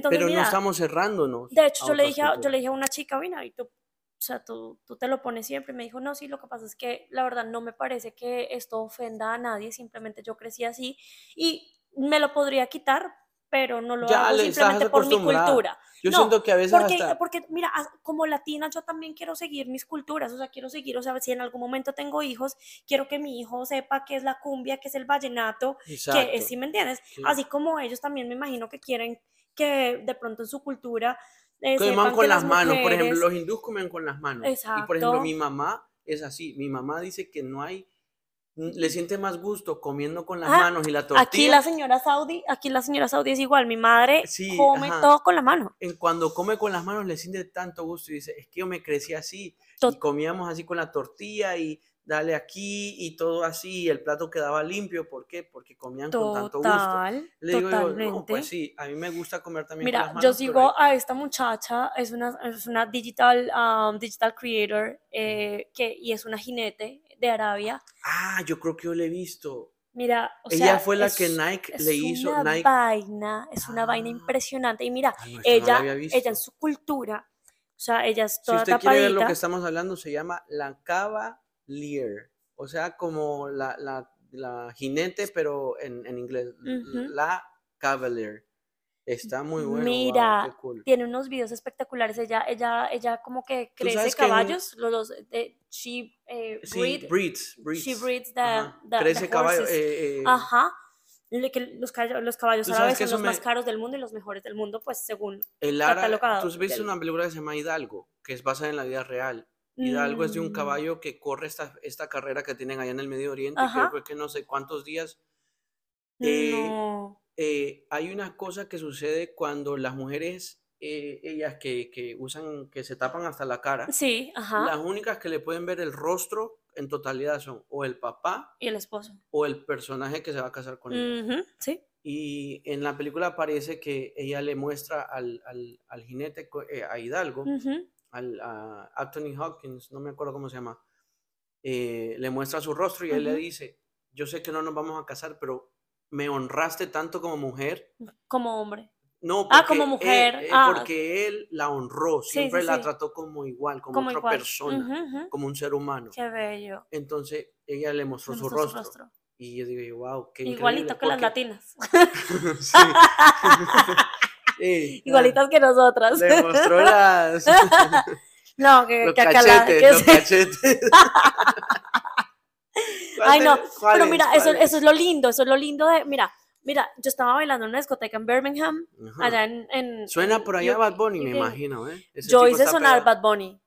pero no estamos cerrándonos. De hecho, yo le, dije a, yo le dije a una chica, mira, y tú, o sea, tú, tú, te lo pones siempre. Y me dijo, no, sí, lo que pasa es que la verdad no me parece que esto ofenda a nadie, simplemente yo crecí así. Y me lo podría quitar, pero no lo Ya hago simplemente por mi cultura. Yo No, siento que a veces Porque, hasta... porque, mira, as- como latina yo también quiero seguir mis culturas, o sea, quiero seguir, o sea, si en algún momento tengo hijos, quiero que mi hijo sepa qué es la cumbia, qué es el vallenato, que Exacto. es, ¿sí me entiendes? sí. Así como ellos también me imagino que quieren que de pronto en su cultura eh, Coman sepan con que las las manos, por ejemplo, mujeres- los hindús comen con las manos. Y por ejemplo, Exacto. mi mamá es así. Mi mamá dice que no hay, le siente más gusto comiendo con las manos y la tortilla. Aquí la señora Saudi, aquí la señora Saudi es igual, mi madre Sí, come ajá. todo con la mano. en cuando come con las manos le siente tanto gusto y dice, es que yo me crecí así Tot- y comíamos así con la tortilla y dale aquí y todo así y el plato quedaba limpio, ¿por qué? Porque comían con tanto gusto. Le digo yo, totalmente. no, pues sí, a mí me gusta comer también con Mira, las manos. yo pero sigo a esta muchacha, es una, es una digital, um, digital creator eh, que, y es una jinete de Arabia. Ah, yo creo que yo le he visto. Mira, o Ella sea, fue la es, que Nike es le hizo, una Nike. vaina, es una vaina Ah. impresionante. Y mira, Ah, no, esta no la ella, ella en su cultura, o sea, ella es Si toda usted quiere ver lo que estamos hablando, se llama la cavalier, o sea, como la, la, la jinete, pero en, en inglés, la cavalier. Está muy bueno, wow, Mira, qué cool. tiene unos videos espectaculares. Ella, ella, ella como que crece sabes que en- caballos, los, los de she eh, Sí, breed, breeds, she breeds. breeds the, Ajá, the- Crece caballo. horses. eh, eh, Ajá. Los, caballo- los caballos árabes son los más me- caros del mundo y los mejores del mundo, pues según. el árabe, tú has visto del- una película que se llama Hidalgo, que es basada en la vida real. Hidalgo es de un Mm, caballo que corre esta, esta carrera que tienen allá en el Medio Oriente, Ajá. creo que no sé cuántos días. eh, No. Eh, hay una cosa que sucede cuando las mujeres, eh, ellas que, que usan, que se tapan hasta la cara, Sí, ajá. las únicas que le pueden ver el rostro en totalidad son o el papá Y el esposo. o el personaje que se va a casar con ella. Ujú, Sí. Y en la película parece que ella le muestra al, al, al jinete, eh, a Hidalgo, ujú. al, a Anthony Hopkins, no me acuerdo cómo se llama, eh, le muestra su rostro y él le dice, yo sé que no nos vamos a casar, pero me honraste tanto como mujer. Como hombre. No, Ah, como mujer, él- eh, ah. porque él la honró, siempre sí, la sí. trató como igual, como, Como otra igual. persona, como un ser humano. Qué bello. Entonces ella le mostró, su, rostro, Y yo digo, wow, qué Igualito que las latinas. Igualitas que nosotras. Le mostró las, No, que, los que acá la- cachetes, que los cachetes. ¿Cuál Ay, no, pero mira, eso, cuáles? eso es lo lindo, eso es lo lindo de, mira, mira, yo estaba bailando en una discoteca en Birmingham, Ajá. allá en... en- Suena en por allá UK, Bad Bunny, me imagino, ¿eh? Ese Yo hice sonar pegado. Bad Bunny.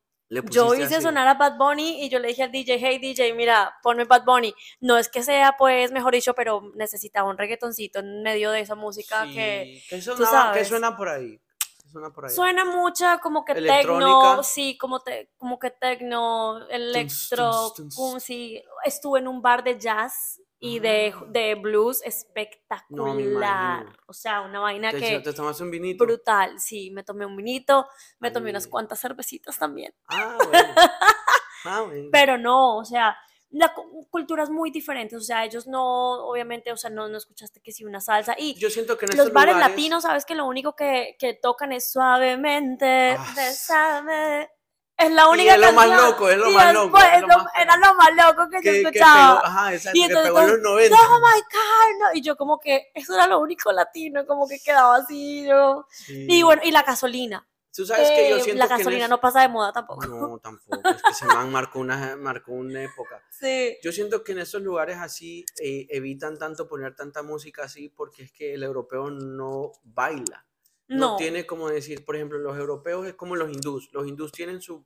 Yo hice así. sonar a Bad Bunny y yo le dije al DJ, hey DJ, mira, ponme Bad Bunny. No es que sea, pues, mejor dicho, pero necesitaba un reggaetoncito en medio de esa música que Sí, ¿Qué sonaba? ¿Qué sabes. suena por ahí? ¿Qué suena por ahí? suena mucha como que tecno, sí, como, te, como que tecno, electro, tuns, tuns. cum, sí. Estuve en un bar de jazz y de, Ah. de blues espectacular. imagino. o sea, una vaina ¿Te, que te tomaste un vinito? brutal. Sí, me tomé un vinito, me tomé unas Ay. cuantas cervecitas también. Ah, bueno. Ah, bueno. Pero no, o sea, la cu- culturas muy diferentes, o sea, ellos no, obviamente, o sea, no, no escuchaste que sí una salsa. Y Yo siento que en los bares lugares- latinos, sabes que lo único que, que tocan es suavemente, Ah, bésame. Es la Y única es lo más canción, loco, es lo y más después loco, es es lo lo- más era lo más loco que, que, yo que escuchaba. pegó, ajá, exacto, Y que entonces pegó en los todo, 90. Oh my God, no", Y yo como que eso era lo único latino, como que quedaba así, yo. Y Sí. bueno, y la gasolina. Tú sabes que yo Eh, siento la que gasolina es- no pasa de moda tampoco. No, tampoco. Es que se man marcó una, marcó una época. Sí. Yo siento que en estos lugares así eh, evitan tanto poner tanta música así porque es que el europeo no baila. No, No. tiene como decir, por ejemplo, los europeos es como los hindús. Los hindús tienen su,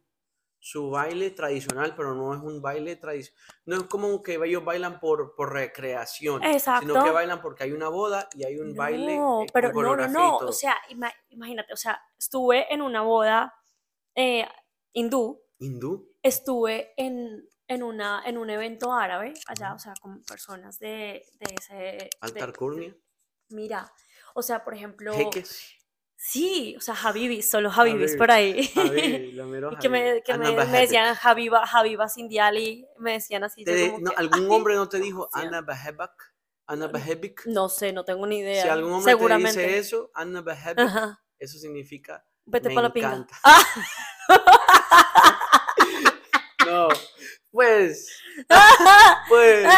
su baile tradicional, pero no es un baile tradicional. No es como que ellos bailan por, por recreación, sino que Exacto. bailan porque hay una boda y hay un baile No, eh, con pero no, no, no. O sea, ima- imagínate, o sea, estuve en una boda eh, hindú, ¿Hindú? estuve en, en, una, en un evento árabe allá, o sea, con personas de, de ese... de- ¿Alta alcurnia? mira, o sea, por ejemplo, Jeques. Sí, o sea, Habibis, solo Habibis Habibis, por ahí. Javi, lo mero Y que me, que Ana me, me decían Habiba, Habiba Sindiali, me decían así. Te- como no, que, ¿Algún "Ay, hombre no te dijo. Ana Bajevic? Ana Bajevic. No sé, no tengo ni idea. Si algún hombre seguramente. te dice eso, Ana Bajevic, Ajá. eso significa Vete me para la pinga. encanta. Ah, No, Pues, pues,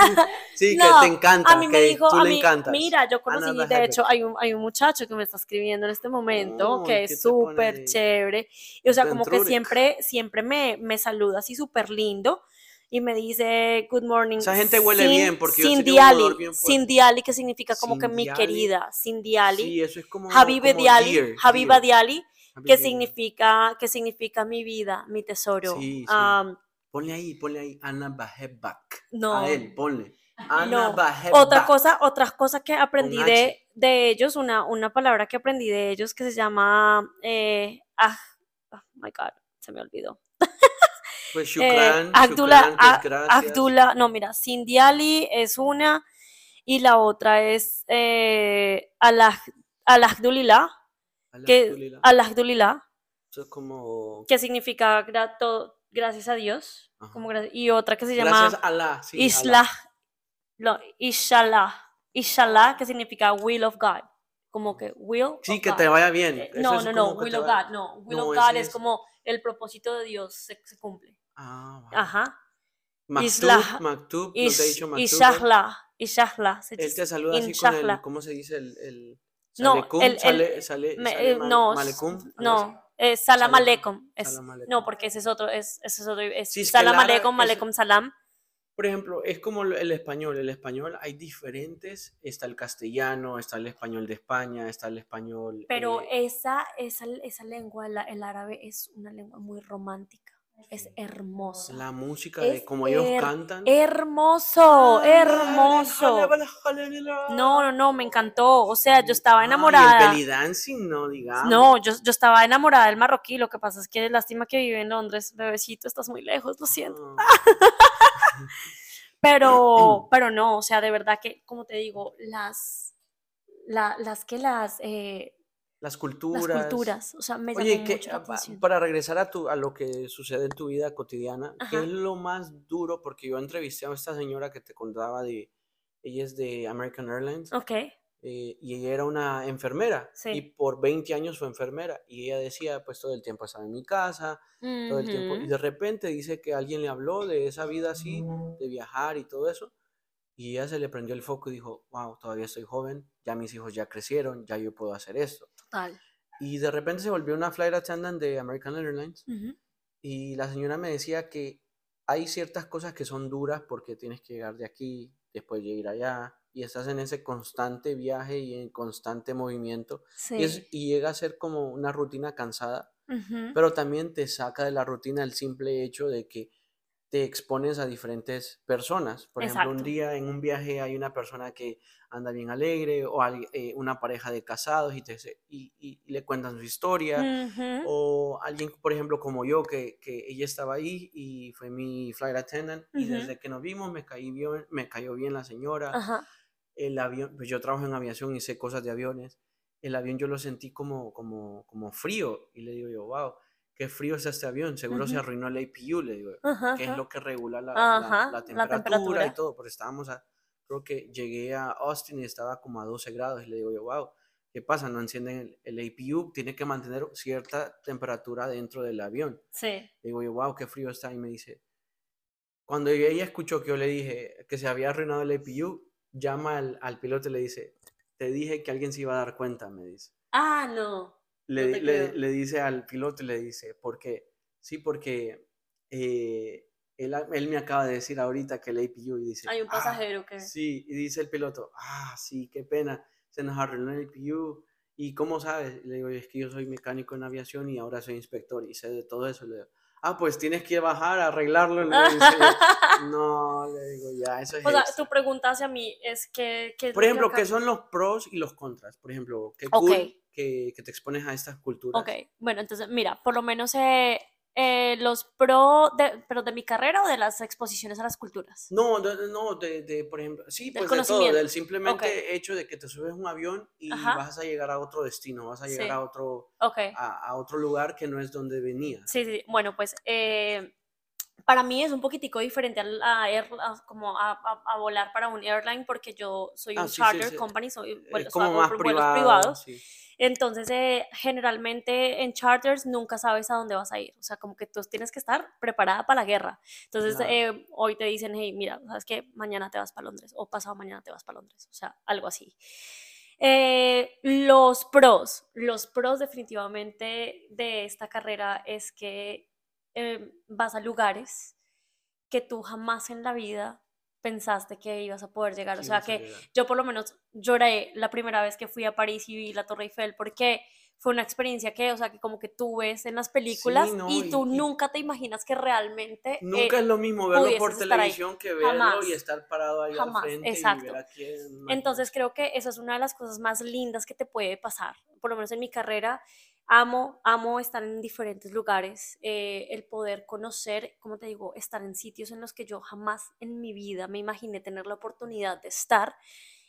sí, que No, te encanta, A mí me que dijo, tú a le mí, encantas. mira, yo conocí, Anna de hecho, hay un, hay un muchacho que me está escribiendo en este momento, Ay, que ¿qué es súper chévere, y o sea, como que siempre, siempre me, me saluda así súper lindo, y me dice, good morning, Esa gente huele bien, porque sin tengo un olor diali, bien fuerte. sin diali, que significa como que mi querida, sin diali, Sí, eso es como, Habibe como diali, Habiba diali, que significa, que significa mi vida, mi tesoro, Sí, sí. Am, Ponle ahí, ponle ahí Anna Bahebak. no, A él, ponle. Anna No. Otra cosa, otras cosas que aprendí de, de ellos, una, una palabra que aprendí de ellos que se llama, eh, ah, oh my God, se me olvidó. Pues Eh, shukran, Abdullah, shukran, pues A- gracias. Abdullah, no, mira, Sindiali es una y la otra es eh, Alah- Alhamdulillah, que. Alhamdulillah, Eso es como... que significa gra- to- gracias a Dios, como y otra que se llama Gracias a Allah, sí, Allah. Islah, no, Inshallah, Inshallah, que significa will of God, como que will Sí, of que God. te vaya bien. Eh, No, no, no, will of vaya- God, no, will No, of God es es- como el propósito de Dios se, se cumple. Ah, vale. Ajá. Maktub, Islah- Maktub, no te he dicho Maktub. Inshallah. se Él te saluda así con el. ¿cómo se dice? El, el No, el- sale, sale, Me- sale eh, mal- no, s- malecum, algo así. no, eh, salam Salam- aleikum. es- salam aleikum. no, porque ese es otro, es, ese es otro, es Sí, salam aleikum, aleikum salam. Por ejemplo, es como el el español. El español hay diferentes. Está el castellano, está el español de España, está el español. Pero eh, esa, esa, esa lengua, la- el árabe, es una lengua muy romántica. Es hermosa. la música de es como ellos her- cantan. Hermoso, hermoso. No, no, no, me encantó. O sea, yo estaba Ah, y enamorada. el belly dancing, no, digamos. No, yo, yo estaba enamorada del marroquí. Lo que pasa es que lástima que vive en Londres. Bebecito, estás muy lejos, lo siento. Ah, Pero, pero no, o sea, de verdad que, como te digo, las, la- las que las, eh, las las culturas. culturas, o sea, me Oye, llamó que, mucho la ah, atención. para regresar a, tu, a lo que sucede en tu vida cotidiana, ¿qué Ajá. es lo más duro? Porque yo entrevisté a esta señora que te contaba de, ella es de American Airlines Ok, eh, y ella era una enfermera y Sí. por 20 años fue enfermera y ella decía, pues todo el tiempo estaba en mi casa, todo el tiempo, y de repente dice que alguien le habló de esa vida así, de viajar y todo eso, y ella se le prendió el foco y dijo, wow, todavía estoy joven, ya mis hijos ya crecieron, ya yo puedo hacer esto. Total. Y de repente se volvió una flight attendant de American Airlines y la señora me decía que hay ciertas cosas que son duras porque tienes que llegar de aquí, después de ir allá, y estás en ese constante viaje y en constante movimiento, Sí. y, es- y llega a ser como una rutina cansada, pero también te saca de la rutina el simple hecho de que te expones a diferentes personas. Por ejemplo, un día en un viaje hay una persona que anda bien alegre o eh, una pareja de casados y, te, y, y- y le cuentan su historia. ujú, O alguien, por ejemplo, como yo, que, que ella estaba ahí y fue mi flight attendant y desde que nos vimos me, caí bien, me cayó bien la señora. El avión, pues yo trabajo en aviación y sé cosas de aviones. El avión yo lo sentí como, como, como frío y le digo yo, wow, qué frío es este avión, seguro se arruinó el APU, le digo, Ajá, que es lo que regula la, la- Ajá, la la temperatura, temperatura. y todo, porque estábamos a, creo que llegué a Austin y estaba como a 12 grados y le digo yo, wow, ¿qué pasa? No encienden el, el APU, tiene que mantener cierta temperatura dentro del avión. Sí. Le digo yo, wow, qué frío está. Y me dice, cuando ella escuchó que yo le dije que se había arruinado el APU, llama al, al piloto y le dice, te dije que alguien se iba a dar cuenta, me dice. Ah, no. Le, No le- dice al piloto le dice, ¿por qué? Sí, porque eh, él, él me acaba de decir ahorita que el APU y dice, Hay un "Ah, pasajero que. Sí, y dice el piloto, ah, sí, qué pena, se nos arruinó el APU. ¿Y cómo sabes? Y le digo, es que yo soy mecánico en aviación y ahora soy inspector y sé de todo eso. Le digo, ah, pues tienes que bajar a arreglarlo. Le dice, no, le digo, ya, eso es O sea, extra". tu pregunta hacia mí es que... ¿qué es Por ejemplo, ¿qué son los pros y los contras? Por ejemplo, qué cool que, que te expones a estas culturas. Ok, bueno, entonces, mira, por lo menos eh, eh, los pro, de, pero de mi carrera o de las exposiciones a las culturas. No, de, no, de, de, por ejemplo, sí, Del pues de todo, del simplemente hecho de que te subes un avión y Ajá. vas a llegar a otro destino, vas a llegar Sí. a otro, a, a otro lugar que no es donde venías. Sí, sí, bueno, pues eh, para mí es un poquitico diferente a, a, como a, volar para un airline porque yo soy un ah, charter company, soy, bueno, como más vuelos privados. Entonces, eh, generalmente en charters nunca sabes a dónde vas a ir. O sea, como que tú tienes que estar preparada para la guerra. Entonces, eh, hoy te dicen, hey, mira, ¿sabes qué? Mañana te vas para Londres o pasado mañana te vas para Londres. O sea, algo así. Eh, los pros, los pros definitivamente de esta carrera es que em, vas a lugares que tú jamás en la vida pensaste que ibas a poder llegar. o sea que yo por lo menos lloré la primera vez que fui a París y vi la Torre Eiffel porque fue una experiencia que, o sea, que como que tú ves en las películas y tú nunca te imaginas que realmente... Nunca es lo mismo verlo por televisión que verlo y estar parado ahí al frente exacto. Entonces creo que esa es una de las cosas más lindas que te puede pasar, por lo menos en mi carrera. Amo, amo estar en diferentes lugares, eh, el poder conocer, como te digo, estar en sitios en los que yo jamás en mi vida me imaginé tener la oportunidad de estar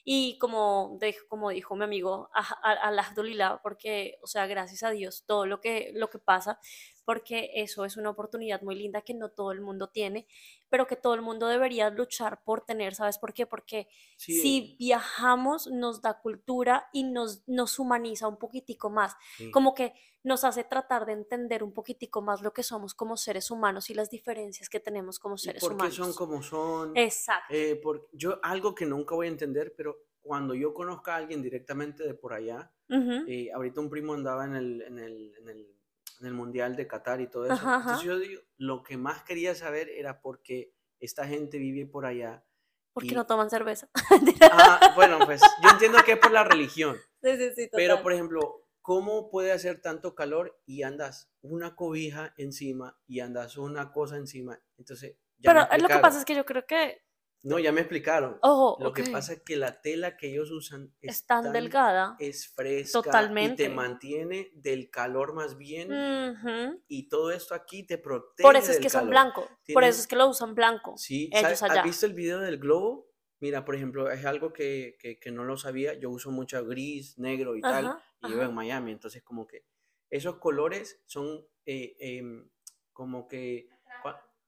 y como, de, como dijo mi amigo Alhamdulillah, porque, o sea, gracias a Dios, todo lo que, lo que pasa, porque eso es una oportunidad muy linda que no todo el mundo tiene, pero que todo el mundo debería luchar por tener, ¿sabes por qué? Porque si viajamos nos da cultura y nos, nos humaniza un poquitico más, como que nos hace tratar de entender un poquitico más lo que somos como seres humanos y las diferencias que tenemos como seres ¿Y por humanos. Qué son como son. Exacto. Eh, por, yo algo que nunca voy a entender, pero cuando yo conozca a alguien directamente de por allá, eh, ahorita un primo andaba en el, en el, en el, en el Mundial de Qatar y todo eso. Entonces yo digo, lo que más quería saber era por qué esta gente vive por allá. ¿Por qué no toman cerveza? ah, bueno, pues yo entiendo que es por la religión. Sí, sí, sí, Pero, por ejemplo, ¿cómo puede hacer tanto calor y andas una cobija encima y andas una cosa encima? Entonces, ya Pero lo que pasa es que yo creo que no, ya me explicaron. Ojo, Lo que pasa es que la tela que ellos usan es, tan, delgada. Es fresca. Totalmente. Y te mantiene del calor más bien. Y todo esto aquí te protege. Por eso es que son blancos. Por eso es que lo usan blanco. Sí, ellos allá. ¿Has visto el video del globo? Mira, por ejemplo, es algo que, que, no lo sabía. Yo uso mucho gris, negro y tal. Y vivo en Miami. Entonces, como que esos colores son eh, em, como que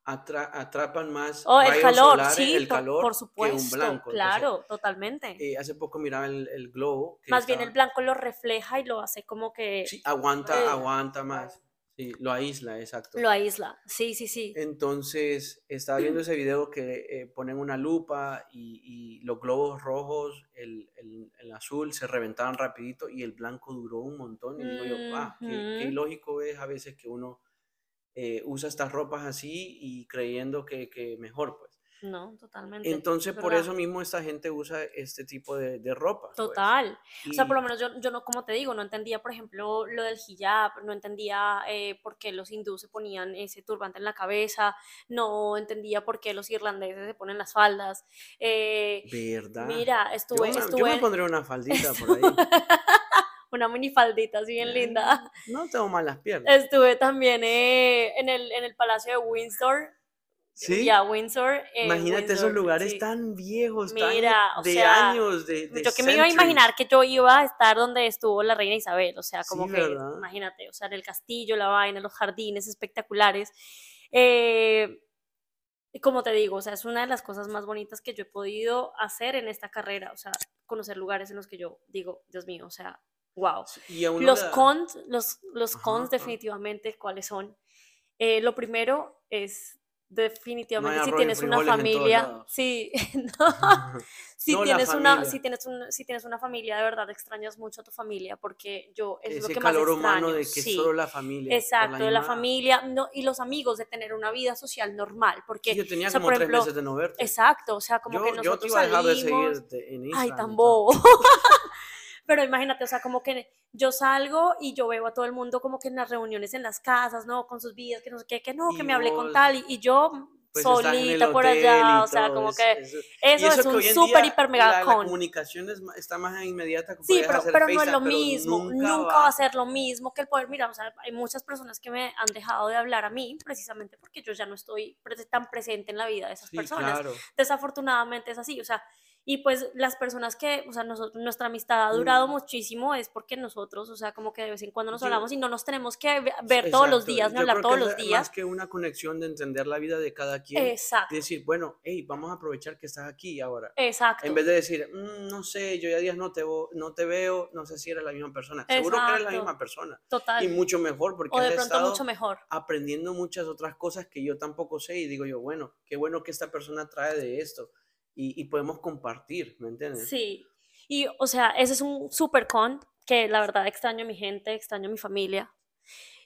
atrapan más oh, el calor, sí, el calor por, supuesto, que un blanco. Claro, totalmente. Eh, hace poco miraba el, globo. más bien el blanco lo refleja y lo hace como que... Sí, aguanta, eh, aguanta más. Sí, lo aísla, exacto. Lo aísla, sí, sí, sí. Entonces, estaba viendo ese video que eh, ponen una lupa y, los globos rojos, el, el, azul, se reventaban rapidito y el blanco duró un montón. Y digo yo, ah, qué, qué ilógico es a veces que uno eh, usa estas ropas así y creyendo que, que mejor, pues. No, totalmente. Entonces, por eso mismo esta gente usa este tipo de, de ropa. Pues. Total. O sea, por lo menos yo, yo, no, como te digo, no entendía, por ejemplo, lo del hijab, no entendía eh, por qué los hindúes se ponían ese turbante en la cabeza, no entendía por qué los irlandeses se ponen las faldas. Eh, ¿Verdad? Mira, estuve... Yo, estuve... yo me pondré una faldita por ahí. una minifaldita así bien linda. No tengo malas piernas. Estuve también eh, en, el, en el Palacio de Windsor. Sí. Ya, Windsor. Eh, Imagínate esos lugares tan viejos, Mira, tan de años. De, yo que me iba a imaginar que yo iba a estar donde estuvo la reina Isabel, o sea, como que, imagínate, o sea, en el castillo, la vaina, los jardines espectaculares. Eh, y como te digo, o sea, es una de las cosas más bonitas que yo he podido hacer en esta carrera, o sea, conocer lugares en los que yo digo, Dios mío, o sea, wow. los cons, los, los cons definitivamente, ¿cuáles son? Eh, lo primero es definitivamente si tienes una familia, sí, si tienes una, si tienes un, si tienes una familia de verdad extrañas mucho a tu familia porque yo es lo que más extraño. humano de que solo la familia. Exacto, de la familia, no, y los amigos de tener una vida social normal, porque yo tenía como tres meses de no verte. Exacto, o sea, como que nosotros yo te iba a dejar de seguir en Ay, tan bobo. Pero imagínate, o sea, como que yo salgo y yo veo a todo el mundo como que en las reuniones en las casas, ¿no? Con sus vidas, que no sé qué, que no, que me hablé con tal, y, yo pues, solita por allá, o sea, como que eso, es un súper hiper mega la, la comunicación está más inmediata. Que sí, pero, pero no es lo mismo, nunca, va. a ser lo mismo que el poder, mira, o sea, hay muchas personas que me han dejado de hablar a mí precisamente porque yo ya no estoy tan presente en la vida de esas personas. Desafortunadamente es así, o sea, Y pues las personas que, o sea, nosotros, nuestra amistad ha durado muchísimo es porque nosotros, o sea, como que de vez en cuando nos hablamos y no nos tenemos que ve- ver todos los días ni yo hablar todos los es días. Más que una conexión de entender la vida de cada quien. Exacto, Decir, bueno, hey, vamos a aprovechar que estás aquí ahora. exacto. En vez de decir, "Mm, no sé, yo ya días no te, no te veo, no sé si eres la misma persona. Seguro que eres la misma persona. Total. Y mucho mejor porque o de has pronto estado mucho mejor. aprendiendo muchas otras cosas que yo tampoco sé. Y digo yo, bueno, qué bueno que esta persona trae de esto. Y, y podemos compartir, ¿me entiendes? Sí. Y, o sea, ese es un super con que la verdad extraño a mi gente, extraño a mi familia.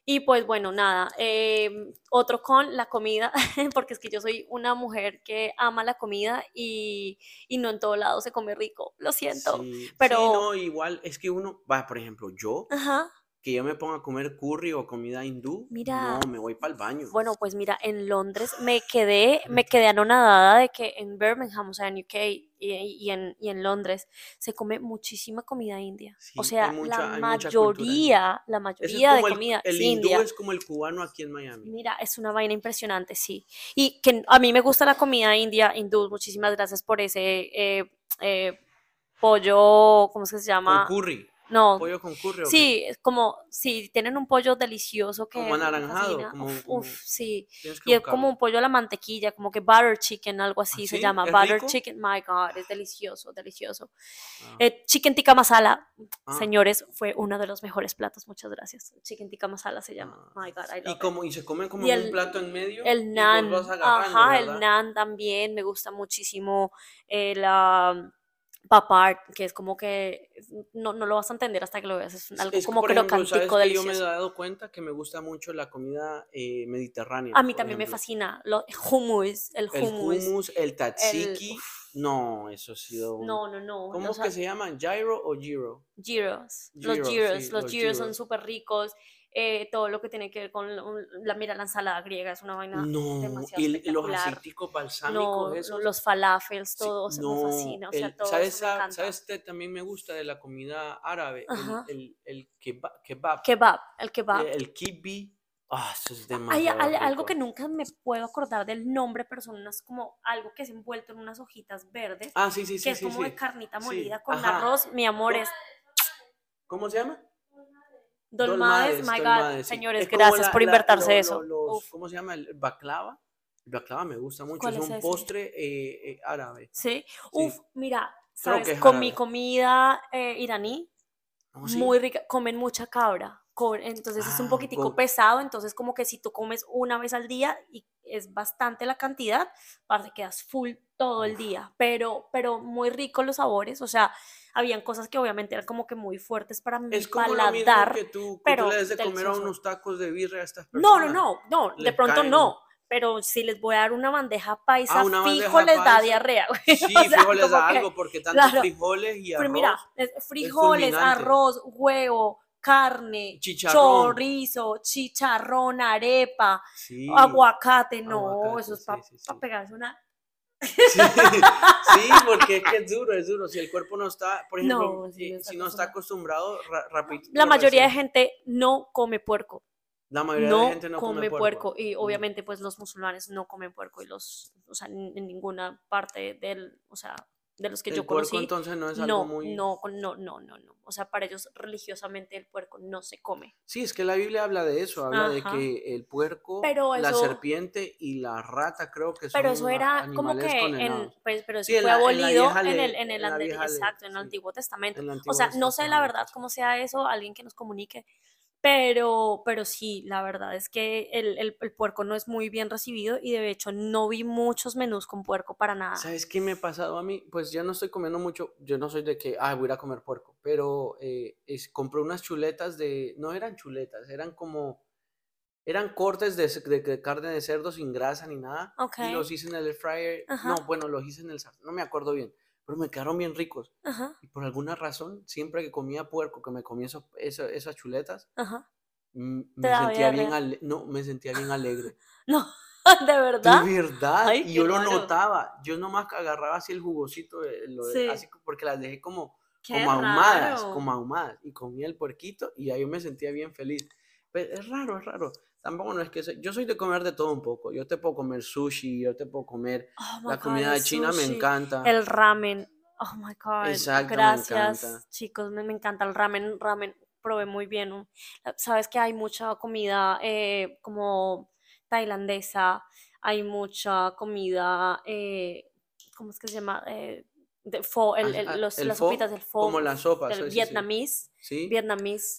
Y pues bueno, nada, em, otro con la comida, porque es que yo soy una mujer que ama la comida y, y no en todo lado se come rico, lo siento. Sí, sí, pero- no, igual es que uno, va, por ejemplo, yo, Ajá. Que yo me ponga a comer curry o comida hindú, Mira, no, me voy para el baño. Bueno, pues mira, en Londres me quedé, me quedé anonadada de que en Birmingham, o sea, en UK y, y en, y en Londres, se come muchísima comida india. Sí, o sea, mucha- la mayoría, la mayoría de el- comida el es hindú india. es como el cubano aquí en Miami. Mira, es una vaina impresionante, sí. Y que a mí me gusta la comida india, hindú. Muchísimas gracias por ese eh, eh, pollo, ¿cómo es que se llama? Con curry, No, pollo sí, es como si tienen un pollo delicioso que Como anaranjado, como- Uf, como- uf, sí. Y es como un pollo a la mantequilla, como que butter chicken, algo así se sí? llama. ¿Es Butter rico? chicken, my God, es delicioso, delicioso. Ah, Eh, chicken tikka masala, ah, señores, fue uno de los mejores platos, muchas gracias. Chicken tikka masala se llama. ah. My God, I Y love it. como y se come como Y el- un plato en medio. El y nan, ajá, el nan también, me gusta muchísimo eh, la papar, que es como que no, no lo vas a entender hasta que lo veas, es algo es que, como por ejemplo, ¿sabes crocantico, que Yo me he dado cuenta que me gusta mucho la comida eh, mediterránea. A mí también me fascina, lo, hummus, el El hummus, hummus, el tzatziki. No, eso ha sido un... no, no, no, ¿Cómo es que se llaman? ¿Gyro o Gyro? gyros, los Gyros, sí, los los gyros son súper ricos, eh, todo lo que tiene que ver con la, mira, la ensalada griega es una vaina No, demasiado y los aceiticos balsámicos No, esos. los falafels, sí, todo, o sea, me no, fascina, o sea, el- todo ¿sabes, eso me encanta. ¿sabes qué también me gusta de la comida árabe? El, Ajá. el, el kebab. kebab. Kebab, el kebab. eh, El kibi. Ah, eso es Hay al- algo que nunca me puedo acordar del nombre, pero son unas como algo que es envuelto en unas hojitas verdes, Ah, sí, sí, que sí, es sí, como sí. de carnita Sí, molida con ajá. arroz. Mi amor es ¿Cómo se llama? Dolmades, my God. sí. Señores, gracias la- por invertirse eso. los- ¿Cómo se llama? El baklava. El baklava me gusta mucho. ¿Cuál Es es un ese? postre eh, eh, árabe. sí. Sí. Uf, mira, ¿sabes? Con mi comida eh, iraní, ¿Oh, sí? muy rica, comen mucha cabra. Entonces es un Ah, poquitico con- pesado, entonces como que si tú comes una vez al día y es bastante la cantidad, para que quedas full todo el día, pero, pero muy ricos los sabores, o sea, habían cosas que obviamente eran como que muy fuertes para mi Es como lo mismo paladar. que tú, que pero tú le des de comer a unos tacos de birria a estas No, personas. no, no, no, de les pronto caen- no, pero si les voy a dar una bandeja paisa, Ah, una fijo bandeja les da diarrea, güey. Sí, o sea, fijo les da que- algo porque tantos claro. frijoles y Pero arroz. mira, es frijoles, arroz, huevo, carne, Chicharrón. chorizo, chicharrón, arepa, Sí. aguacate, no, Aguacate, eso es para sí, sí. pegarse una... Sí, porque es que es duro, es duro. Si el cuerpo no está, por ejemplo, No, eh, no si no está acostumbrado, ra- rapidito La mayoría de gente no come puerco, La mayoría no, de gente no come, come puerco. y obviamente pues los musulmanes no comen puerco y los, o sea, en en ninguna parte del, o sea, de los que El yo puerco conocí, entonces no es algo no, muy... no, no, no, no, no, o sea, para ellos religiosamente el puerco no se come. Sí, es que la Biblia habla de eso, habla de Ajá. que el puerco, Pero la eso- serpiente y la rata creo que son Pero eso era como que en, pues, pero eso Sí, fue la- en la abolido en el, en el, en la exacto, en el sí. Antiguo Testamento. En el O Antiguo sea, no sé la Testamento, verdad cómo sea eso, alguien que nos comunique, pero, pero sí, la verdad es que el, el- el puerco no es muy bien recibido y de hecho no vi muchos menús con puerco para nada. ¿Sabes qué me ha pasado a mí? Pues ya no estoy comiendo mucho, yo no soy de que, ah, voy a ir a comer puerco, pero eh, es, compré unas chuletas de, no eran chuletas, eran como, eran cortes de, de- de carne de cerdo sin grasa ni nada, Ok. y los hice en el air fryer, no, bueno, los hice en el sartén, no me acuerdo bien, pero me quedaron bien ricos, Ajá, y por alguna razón, siempre que comía puerco, que me comía esos- esas chuletas, ajá. me sentía bien, ale- no, me sentía bien alegre. No, de verdad. De verdad, Ay, y yo lo raro. notaba. Yo nomás agarraba así el jugosito, de- lo de- Sí. así porque las dejé como, Qué como ahumadas, raro. como ahumadas. Y comía el puerquito y ahí yo me sentía bien feliz. Pero es raro, es raro. Tampoco no es que... Yo soy de comer de todo un poco. Yo te puedo comer sushi, yo te puedo comer... Oh La God, comida china me encanta. El ramen. Oh my god. Exacto, Gracias, chicos. Me, me encanta el ramen. Ramen probé muy bien. Sabes que hay mucha comida eh, como tailandesa. Hay mucha comida. eh, ¿cómo es que se llama? Eh, de el- el- los, el las sopitas del pho. como la sopa, Del sí,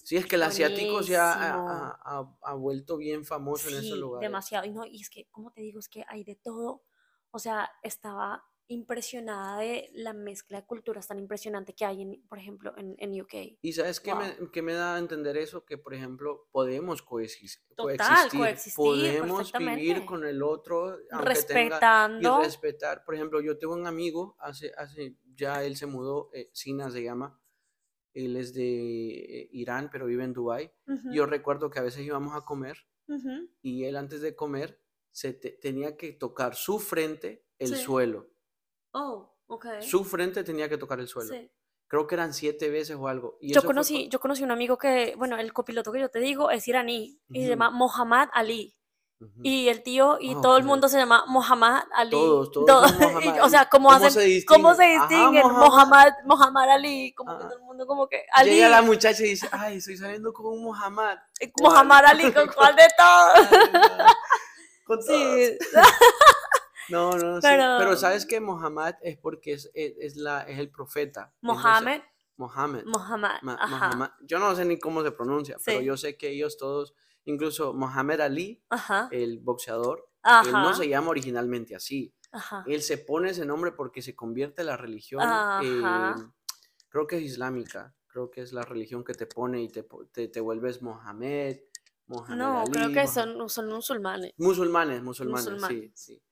sí, es que el asiático se ha, ha- Buenísimo. ha- ha- ha vuelto bien famoso en esos Sí, lugares. demasiado. Y no, y es que, como te digo, es que hay de todo. O sea, estaba impresionada de la mezcla de culturas tan impresionante que hay, en, por ejemplo, en, en UK. ¿Y sabes qué, Wow. me, qué me da a entender eso? Que, por ejemplo, podemos coexis- Total, coexistir, coexistir podemos vivir con el otro, tenga, y Respetando. respetar. Por ejemplo, yo tengo un amigo, hace, hace ya él se mudó, eh, Sina se llama, él es de eh, Irán, pero vive en Dubái. Ujú, Yo recuerdo que a veces íbamos a comer ujú. y él antes de comer se te- tenía que tocar su frente, el Sí. suelo. Oh, ok. Su frente tenía que tocar el suelo. Sí. Creo que eran siete veces o algo. Y Yo eso fue conocí, con- yo conocí un amigo que, bueno, el copiloto que yo te digo es iraní y se llama Mohammad Ali. Y el tío y Ah, todo el mundo se llama Mohammad Ali. Todos, todos Todo- son y, Mohammad. o sea, ¿cómo, ¿Cómo hacen, se ¿cómo se distinguen? Ajá, distinguen? Mohammad. Mohammad, Mohammad Ali, como que Ah. todo el mundo como que Ali, Llega la muchacha y dice, ay, estoy saliendo con un Muhammad. eh, ¿Cuál? Mohammad Ali, ¿con cuál de todos? Ay. Con todos. Sí, No, no, sí. Pero, Pero- sabes que Muhammad es porque es, es, es la, es el profeta. Mohammed. Mohammad, Ma- ajá, Muhammad. Yo no sé ni cómo se pronuncia, pero Sí. yo sé que ellos todos, incluso Mohamed Ali, ajá, el boxeador, él no ajá, se llama originalmente así. ajá, Él se pone ese nombre porque se convierte la religión, Ajá. eh, creo que es islámica, creo que es la religión que te pone y te, te, te vuelves Mohamed, Mohamed No, creo que son, son musulmanes. Musulmanes, musulmanes, sí, Musulmanes. sí.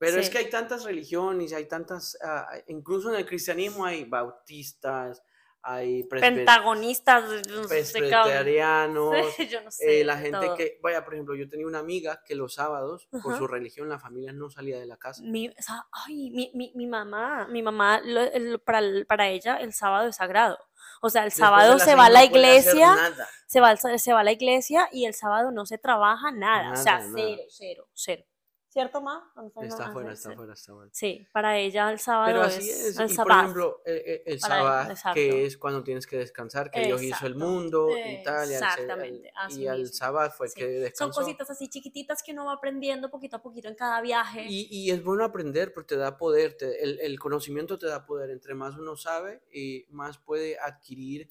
Pero es Sí. que hay tantas religiones, hay tantas, ah, incluso en el cristianismo hay bautistas, hay Pentagonistas, presbiterianos, yo no sé. eh, la gente todo. que, vaya, por ejemplo, yo tenía una amiga que los sábados, por Ajá. su religión, la familia no salía de la casa. Mi, o sea, ay, mi, mi, mi mamá, mi mamá, lo- el- para, para ella el sábado es sagrado. O sea, el Después sábado se va a la iglesia, nada. se va, se va a la iglesia y el sábado no se trabaja nada. o sea, Nada, nada. cero, cero, cero. ¿Cierto, ma? ¿Dónde mi Está afuera, está afuera, está afuera. Sí, para ella el sábado Pero así es, es. el Y por ejemplo, eh, eh, el sabbat, exacto. que es cuando tienes que descansar, que Dios hizo el mundo y tal. y al al- exactamente, así Y al sabbat fue el sí. que Son descansó. cositas así chiquititas que uno va aprendiendo poquito a poquito en cada viaje. Y, y es bueno aprender porque te da poder, te- el, el conocimiento te da poder. Entre más uno sabe, y más puede adquirir,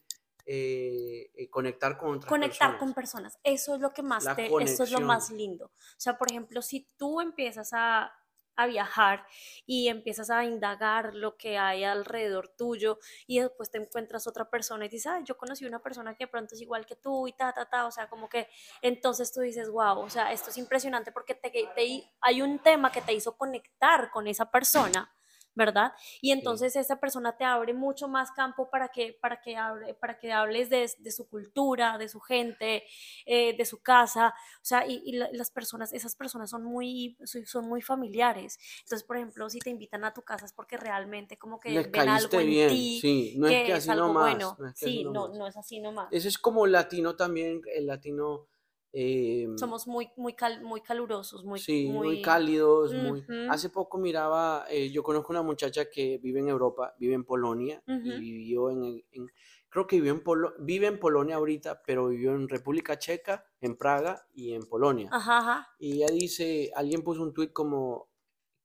eh, eh, conectar con otras conectar personas. con personas. Eso es lo que más te, eso es lo más lindo. O sea, por ejemplo, si tú empiezas a, a viajar y empiezas a indagar lo que hay alrededor tuyo y después te encuentras otra persona y dices, ah, yo conocí una persona que de pronto es igual que tú y ta, ta, ta, o sea, como que entonces tú dices, wow, o sea, esto es impresionante porque te, te- hay un tema que te hizo conectar con esa persona. ¿Verdad? Y entonces esa persona te abre mucho más campo para que, para que, hable, para que hables de, de su cultura, de su gente, eh, de su casa, o sea, y, y la- las personas, esas personas son muy, son muy familiares. Entonces, por ejemplo, si te invitan a tu casa es porque realmente como que Les ven algo en bien, ti, sí, no que es que es así algo nomás. bueno. no es que así sí, no, nomás. no es así nomás. Ese es como latino también, el latino. Eh, Somos muy, muy, cal- muy calurosos, muy, sí, muy, muy cálidos, muy... Hace poco miraba, eh, yo conozco una muchacha que vive en Europa, vive en Polonia y Ujú. vivió en, en- creo que vivió en Polo- vive en Polonia ahorita, pero vivió en República Checa, en Praga y en Polonia. Ajá, ajá. Y ella dice, alguien puso un tuit como,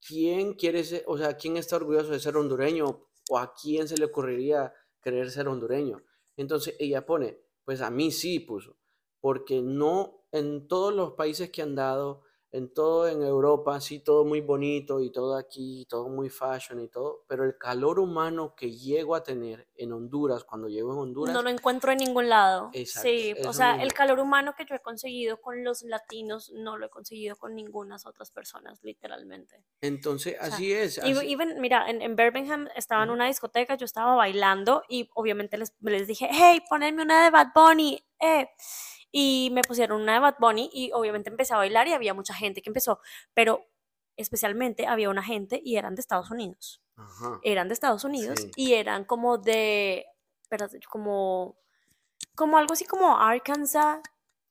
¿quién quiere ser, o sea, quién está orgulloso de ser hondureño o a quién se le ocurriría querer ser hondureño? Entonces ella pone, pues a mí sí puso, porque no en todos los países que han dado, en todo en Europa, sí, todo muy bonito y todo aquí, todo muy fashion y todo, pero el calor humano que llego a tener en Honduras, cuando llego en Honduras, No lo encuentro en ningún lado. Exacto, sí, o sea, el calor humano que yo he conseguido con los latinos no lo he conseguido con ninguna otras personas, literalmente. entonces sea, así es. Así- even, mira, en, en Birmingham estaba en una discoteca, yo estaba bailando y obviamente les, les dije, hey, ponedme una de Bad Bunny, eh. Y me pusieron una de Bad Bunny y obviamente empecé a bailar y había mucha gente que empezó, pero especialmente había una gente y eran de Estados Unidos Ajá. eran de Estados Unidos Sí. y eran como de, espérate, como, como algo así como Arkansas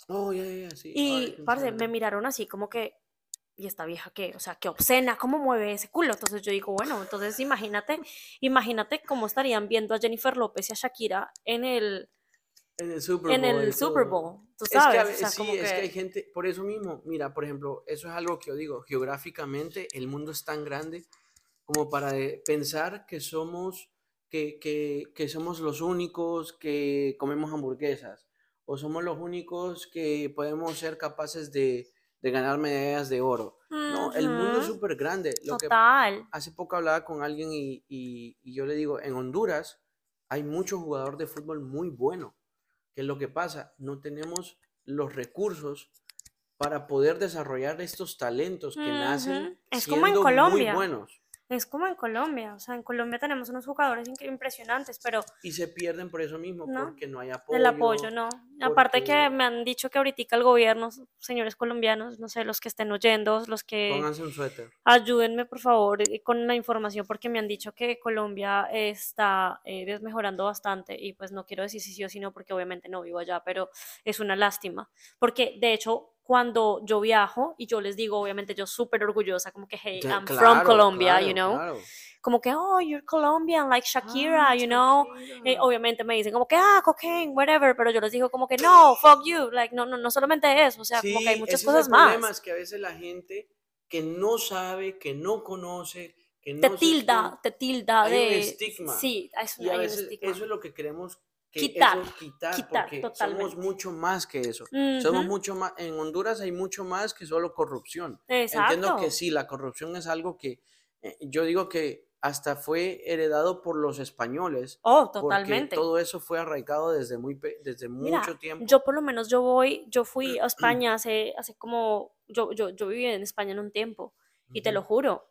Oh, ya, ya, sí. y, Arkansas, parce, me miraron así como que, y esta vieja que, o sea, qué obscena, cómo mueve ese culo. Entonces yo digo, bueno, entonces imagínate, imagínate cómo estarían viendo a Jennifer López y a Shakira en el, En el Super Bowl. en el Super. Bowl, tú Es que, sabes. o sea, sí, es que que- hay gente, por eso mismo, mira, por ejemplo, eso es algo que yo digo, geográficamente el mundo es tan grande como para pensar que somos, que, que, que somos los únicos que comemos hamburguesas, o somos los únicos que podemos ser capaces de, de ganar medallas de oro. No, el mundo es súper grande. Lo que Total. hace poco hablaba con alguien y, y- y yo le digo, en Honduras hay muchos jugadores de fútbol muy buenos. ¿Qué es lo que pasa? No tenemos los recursos para poder desarrollar estos talentos que nacen Ujú, es como en siendo Colombia. muy buenos Es como en Colombia, o sea, en Colombia tenemos unos jugadores impresionantes, pero y se pierden por eso mismo, No, porque no hay apoyo. el apoyo no. Aparte que me han dicho que ahorita el gobierno, señores colombianos, no sé, los que estén oyendo, los que Pónganse un suéter. ayúdenme por favor eh, con la información porque me han dicho que Colombia está eh, desmejorando bastante y pues no quiero decir si sí o si no porque obviamente no vivo allá, pero es una lástima. Porque de hecho cuando yo viajo y yo les digo, obviamente yo súper orgullosa, como que, hey, Ya, I'm from claro, Colombia, claro, you know, claro. Como que, oh, you're Colombian, like Shakira, Ah, you know. Eh, Shakira. obviamente me dicen como que, ah, cocaine, whatever, pero yo les digo como que, no, fuck you, like, no, no, no solamente eso, o sea, como que hay Sí, muchas ese es cosas el problema, más. es que a veces la gente que no sabe, que no conoce, que no Te tilda, te tilda hay un de... estigma, Sí, es un- Y a hay un veces estigma. eso es lo que queremos que Quitar, eso quitar, quitar, porque totalmente. somos mucho más que eso. Somos Ujú, mucho más, en Honduras hay mucho más que solo corrupción. Entiendo Exacto. que sí, la corrupción es algo que eh, yo digo que hasta fue heredado por los españoles, Oh, porque totalmente. todo eso fue arraigado desde muy desde Mira, mucho tiempo. yo por lo menos yo voy, yo fui a España hace, hace como, yo, yo, yo viví en España en un tiempo y te lo juro,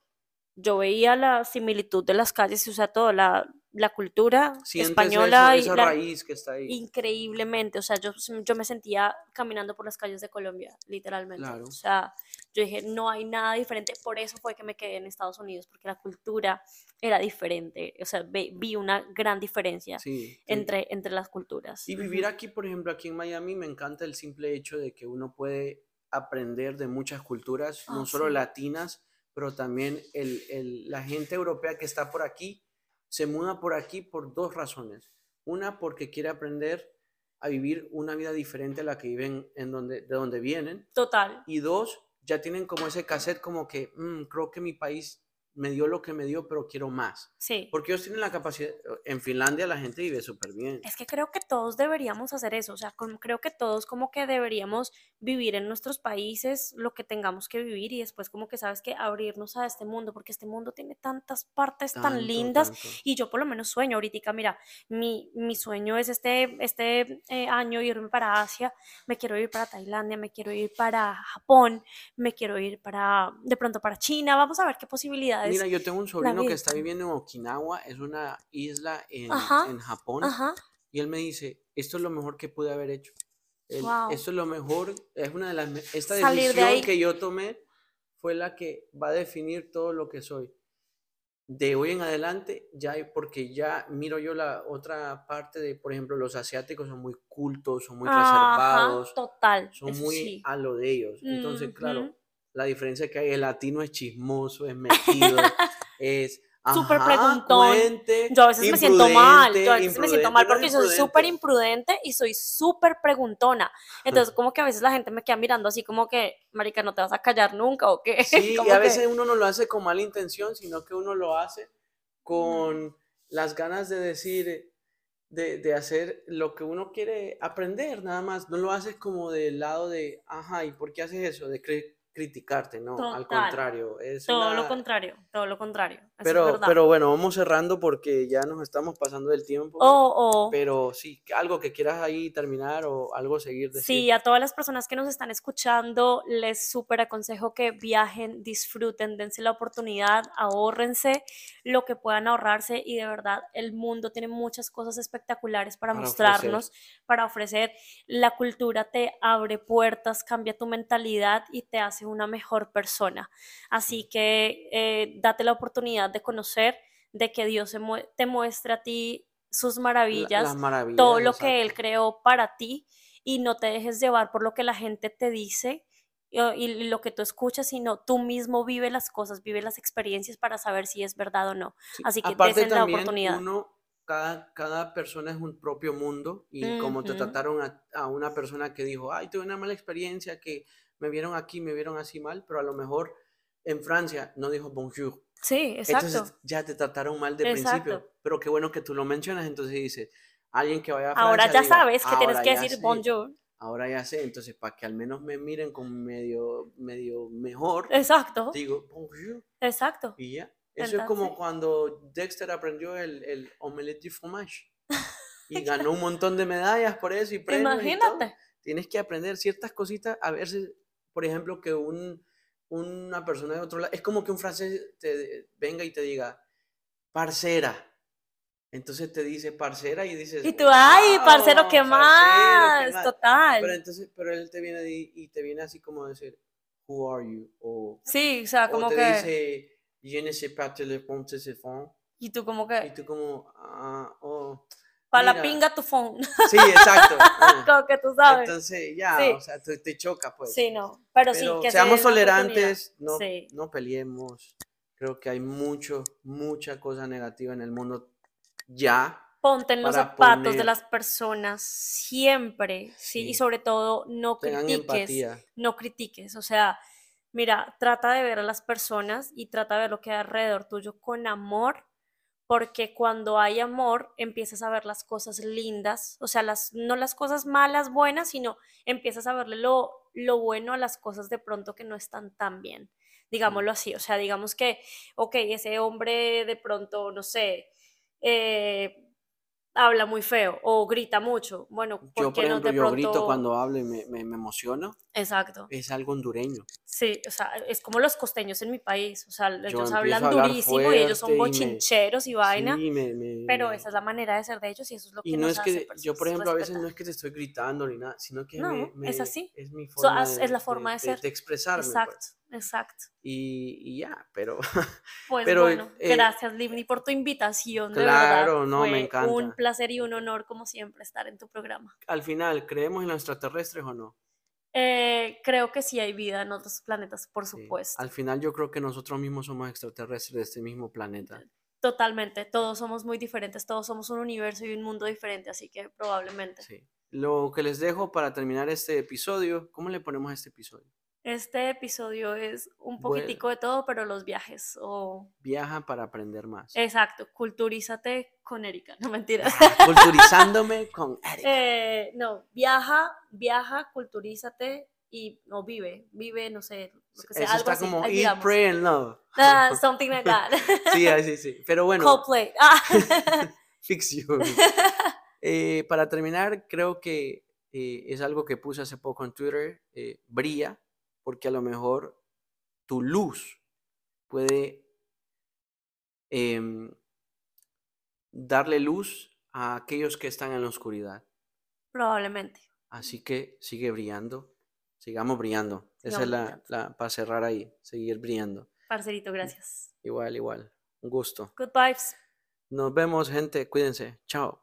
yo veía la similitud de las calles, o sea, toda la, la cultura Sientes española eso, y esa la, raíz que está ahí. increíblemente, o sea, yo, yo me sentía caminando por las calles de Colombia, literalmente. Claro. O sea, yo dije, no hay nada diferente, por eso fue que me quedé en Estados Unidos, porque la cultura era diferente, o sea, vi una gran diferencia Sí, sí. entre, entre las culturas. Y vivir aquí, por ejemplo, aquí en Miami, me encanta el simple hecho de que uno puede aprender de muchas culturas, no Ah, solo sí. latinas, pero también el, el- la gente europea que está por aquí se muda por aquí por dos razones. Una, porque quiere aprender a vivir una vida diferente a la que viven en donde, de donde vienen. Total. Y dos, ya tienen como ese cassette como que, "Mm, creo que mi país me dio lo que me dio, pero quiero más. Sí. Porque ellos tienen la capacidad, en Finlandia la gente vive súper bien. Es que creo que todos deberíamos hacer eso, o sea, como- creo que todos como que deberíamos vivir en nuestros países lo que tengamos que vivir y después como que sabes que abrirnos a este mundo, porque este mundo tiene tantas partes tan lindas tanto. y yo por lo menos sueño ahorita, mira, mi, mi sueño es este, este eh, año irme para Asia, me quiero ir para Tailandia, me quiero ir para Japón, me quiero ir para, de pronto para China, vamos a ver qué posibilidades. Mira, yo tengo un sobrino que está viviendo en Okinawa, es una isla en, Ajá, en Japón, Ajá, y él me dice, esto es lo mejor que pude haber hecho. Él- Wow. Esto es lo mejor, es una de las, esta Salir de decisión ahí. que yo tomé fue la que va a definir todo lo que soy. De hoy en adelante, ya, porque ya miro yo la otra parte de, por ejemplo, los asiáticos son muy cultos, son muy ajá, reservados, total, son muy sí. a lo de ellos. Entonces, claro, Ujú. La diferencia que hay, el latino es chismoso, es metido, es Súper preguntón. Yo a veces me siento mal, yo a veces me siento mal porque soy súper imprudente. y soy súper preguntona. Entonces, como que a veces la gente me queda mirando así como que, marica, ¿no te vas a callar nunca o qué? Sí, y a que- veces uno no lo hace con mala intención, sino que uno lo hace con las ganas de decir, de, de hacer lo que uno quiere aprender, nada más. No lo haces como del lado de, ajá, ¿y por qué haces eso? De criticarte, no, al contrario. Es Todo lo contrario, todo lo contrario. Pero, pero bueno, vamos cerrando porque ya nos estamos pasando del tiempo. Oh, oh. Pero sí, algo que quieras ahí terminar o algo seguir decir. Sí, a todas las personas que nos están escuchando, les súper aconsejo que viajen, disfruten, dense la oportunidad, ahórrense lo que puedan ahorrarse y de verdad el mundo tiene muchas cosas espectaculares para, Para ofrecer. mostrarnos, para ofrecer. La cultura te abre puertas, cambia tu mentalidad y te hace una mejor persona. Así que eh, date la oportunidad de conocer, de que Dios te muestre a ti sus La- maravillas las maravillas. todo lo que Él creó para ti y no te dejes llevar por lo que la gente te dice y, y lo que tú escuchas, sino tú mismo vive las cosas, vive las experiencias para saber si es verdad o no. Sí, Así que aparte la oportunidad. uno, cada, cada persona es un propio mundo y como te trataron a, a una persona que dijo, ay, tuve una mala experiencia, que me vieron aquí, me vieron así mal, pero a lo mejor en Francia no dijo bonjour. Sí, exacto. Entonces ya te trataron mal de principio, Exacto. pero qué bueno que tú lo mencionas, entonces dices, alguien que vaya a Ahora Francia ya diga, sabes que tienes "Ahora que decir sé, bonjour. Ahora ya sé, entonces para que al menos me miren con medio, medio mejor, Exacto, digo bonjour exacto. y ya. Eso es como Entonces- cuando Dexter aprendió el, el omelette du fromage y ganó un montón de medallas por eso y premios y todo. Imagínate. Tienes que aprender ciertas cositas, a veces, por ejemplo, que un, una persona de otro lado, es como que un francés te venga y te diga, parcera. Entonces te dice parcera y dices, Y tú, ay, parcero, "Wow, ¿qué parcero, más? qué más". Total. Pero entonces, pero él te viene y, y te viene así como decir, who are you? O, Sí, o sea, o como te que. dice, je ne sais pas téléphone. Y tú, como Y que. tú como, ah, oh, Para la pinga tu phone. sí, exacto. ah. como que tú sabes. Entonces, ya, Sí. o sea, te, te choca, pues. sí, no. Pero, sí, Pero que se seamos oportunidad. tolerantes, no, Sí. no peleemos. Creo que hay mucho, mucha cosa negativa en el mundo ya. Ponte en los zapatos de poner- las personas siempre, sí, y Sí. sobre todo no Tengan critiques, empatía. no critiques, o sea, mira, trata de ver a las personas y trata de ver lo que hay alrededor tuyo con amor, porque cuando hay amor empiezas a ver las cosas lindas, o sea, las, no las cosas malas, buenas, sino empiezas a verle lo, lo bueno a las cosas de pronto que no están tan bien, digámoslo así, o sea, digamos que, ok, ese hombre de pronto, no sé, eh, habla muy feo o grita mucho, bueno, ¿por Yo, qué por no ejemplo, de yo pronto... grito cuando hablo y me, me, me emociono. Exacto. Es algo hondureño. Sí, o sea, es como los costeños en mi país, o sea, ellos hablan durísimo y ellos son fuerte y me- bochincheros y vaina, Sí, me- me- pero esa es la manera de ser de ellos y eso es lo que Y no nos es hace que, yo por ejemplo, a veces no es que te estoy gritando ni nada, sino que No, me- es así. es mi forma de, es la forma de ser. de expresarme. pues. Exacto, exacto. Y, y ya, pero Pues Pero, bueno, eh, gracias Livni por tu invitación, de claro, verdad. no, Fue me encanta. un placer y un honor como siempre estar en tu programa. al final, ¿creemos en los extraterrestres o no? Eh, creo que sí hay vida en otros planetas, por Sí. supuesto. Al final yo creo que nosotros mismos somos extraterrestres de este mismo planeta. Totalmente, todos somos muy diferentes, todos somos un universo y un mundo diferente, así que probablemente. Sí. Lo que les dejo para terminar este episodio, ¿cómo le ponemos a este episodio? Este episodio es un Bueno. poquitico de todo, pero los viajes. O... Viaja para aprender más. Exacto, culturízate con Erika, no mentiras. Ah, Culturizándome con Erika. Eh, no, viaja, viaja, culturízate y no vive, vive, no sé, lo que sea, Eso algo está así, como ahí Eat. Pray and Love. Ah, something like that. Sí, sí, sí. Pero bueno, Coldplay. Ah. fix you. Eh, para terminar, creo que eh, es algo que puse hace poco en Twitter, eh, brilla, porque a lo mejor tu luz puede em, darle luz a aquellos que están en la oscuridad. Probablemente. Así que sigue brillando, sigamos brillando. Esa es la, para cerrar ahí, seguir brillando. Parcerito, gracias. Igual, igual. Un gusto. Good vibes. Nos vemos, gente. Cuídense. Chao.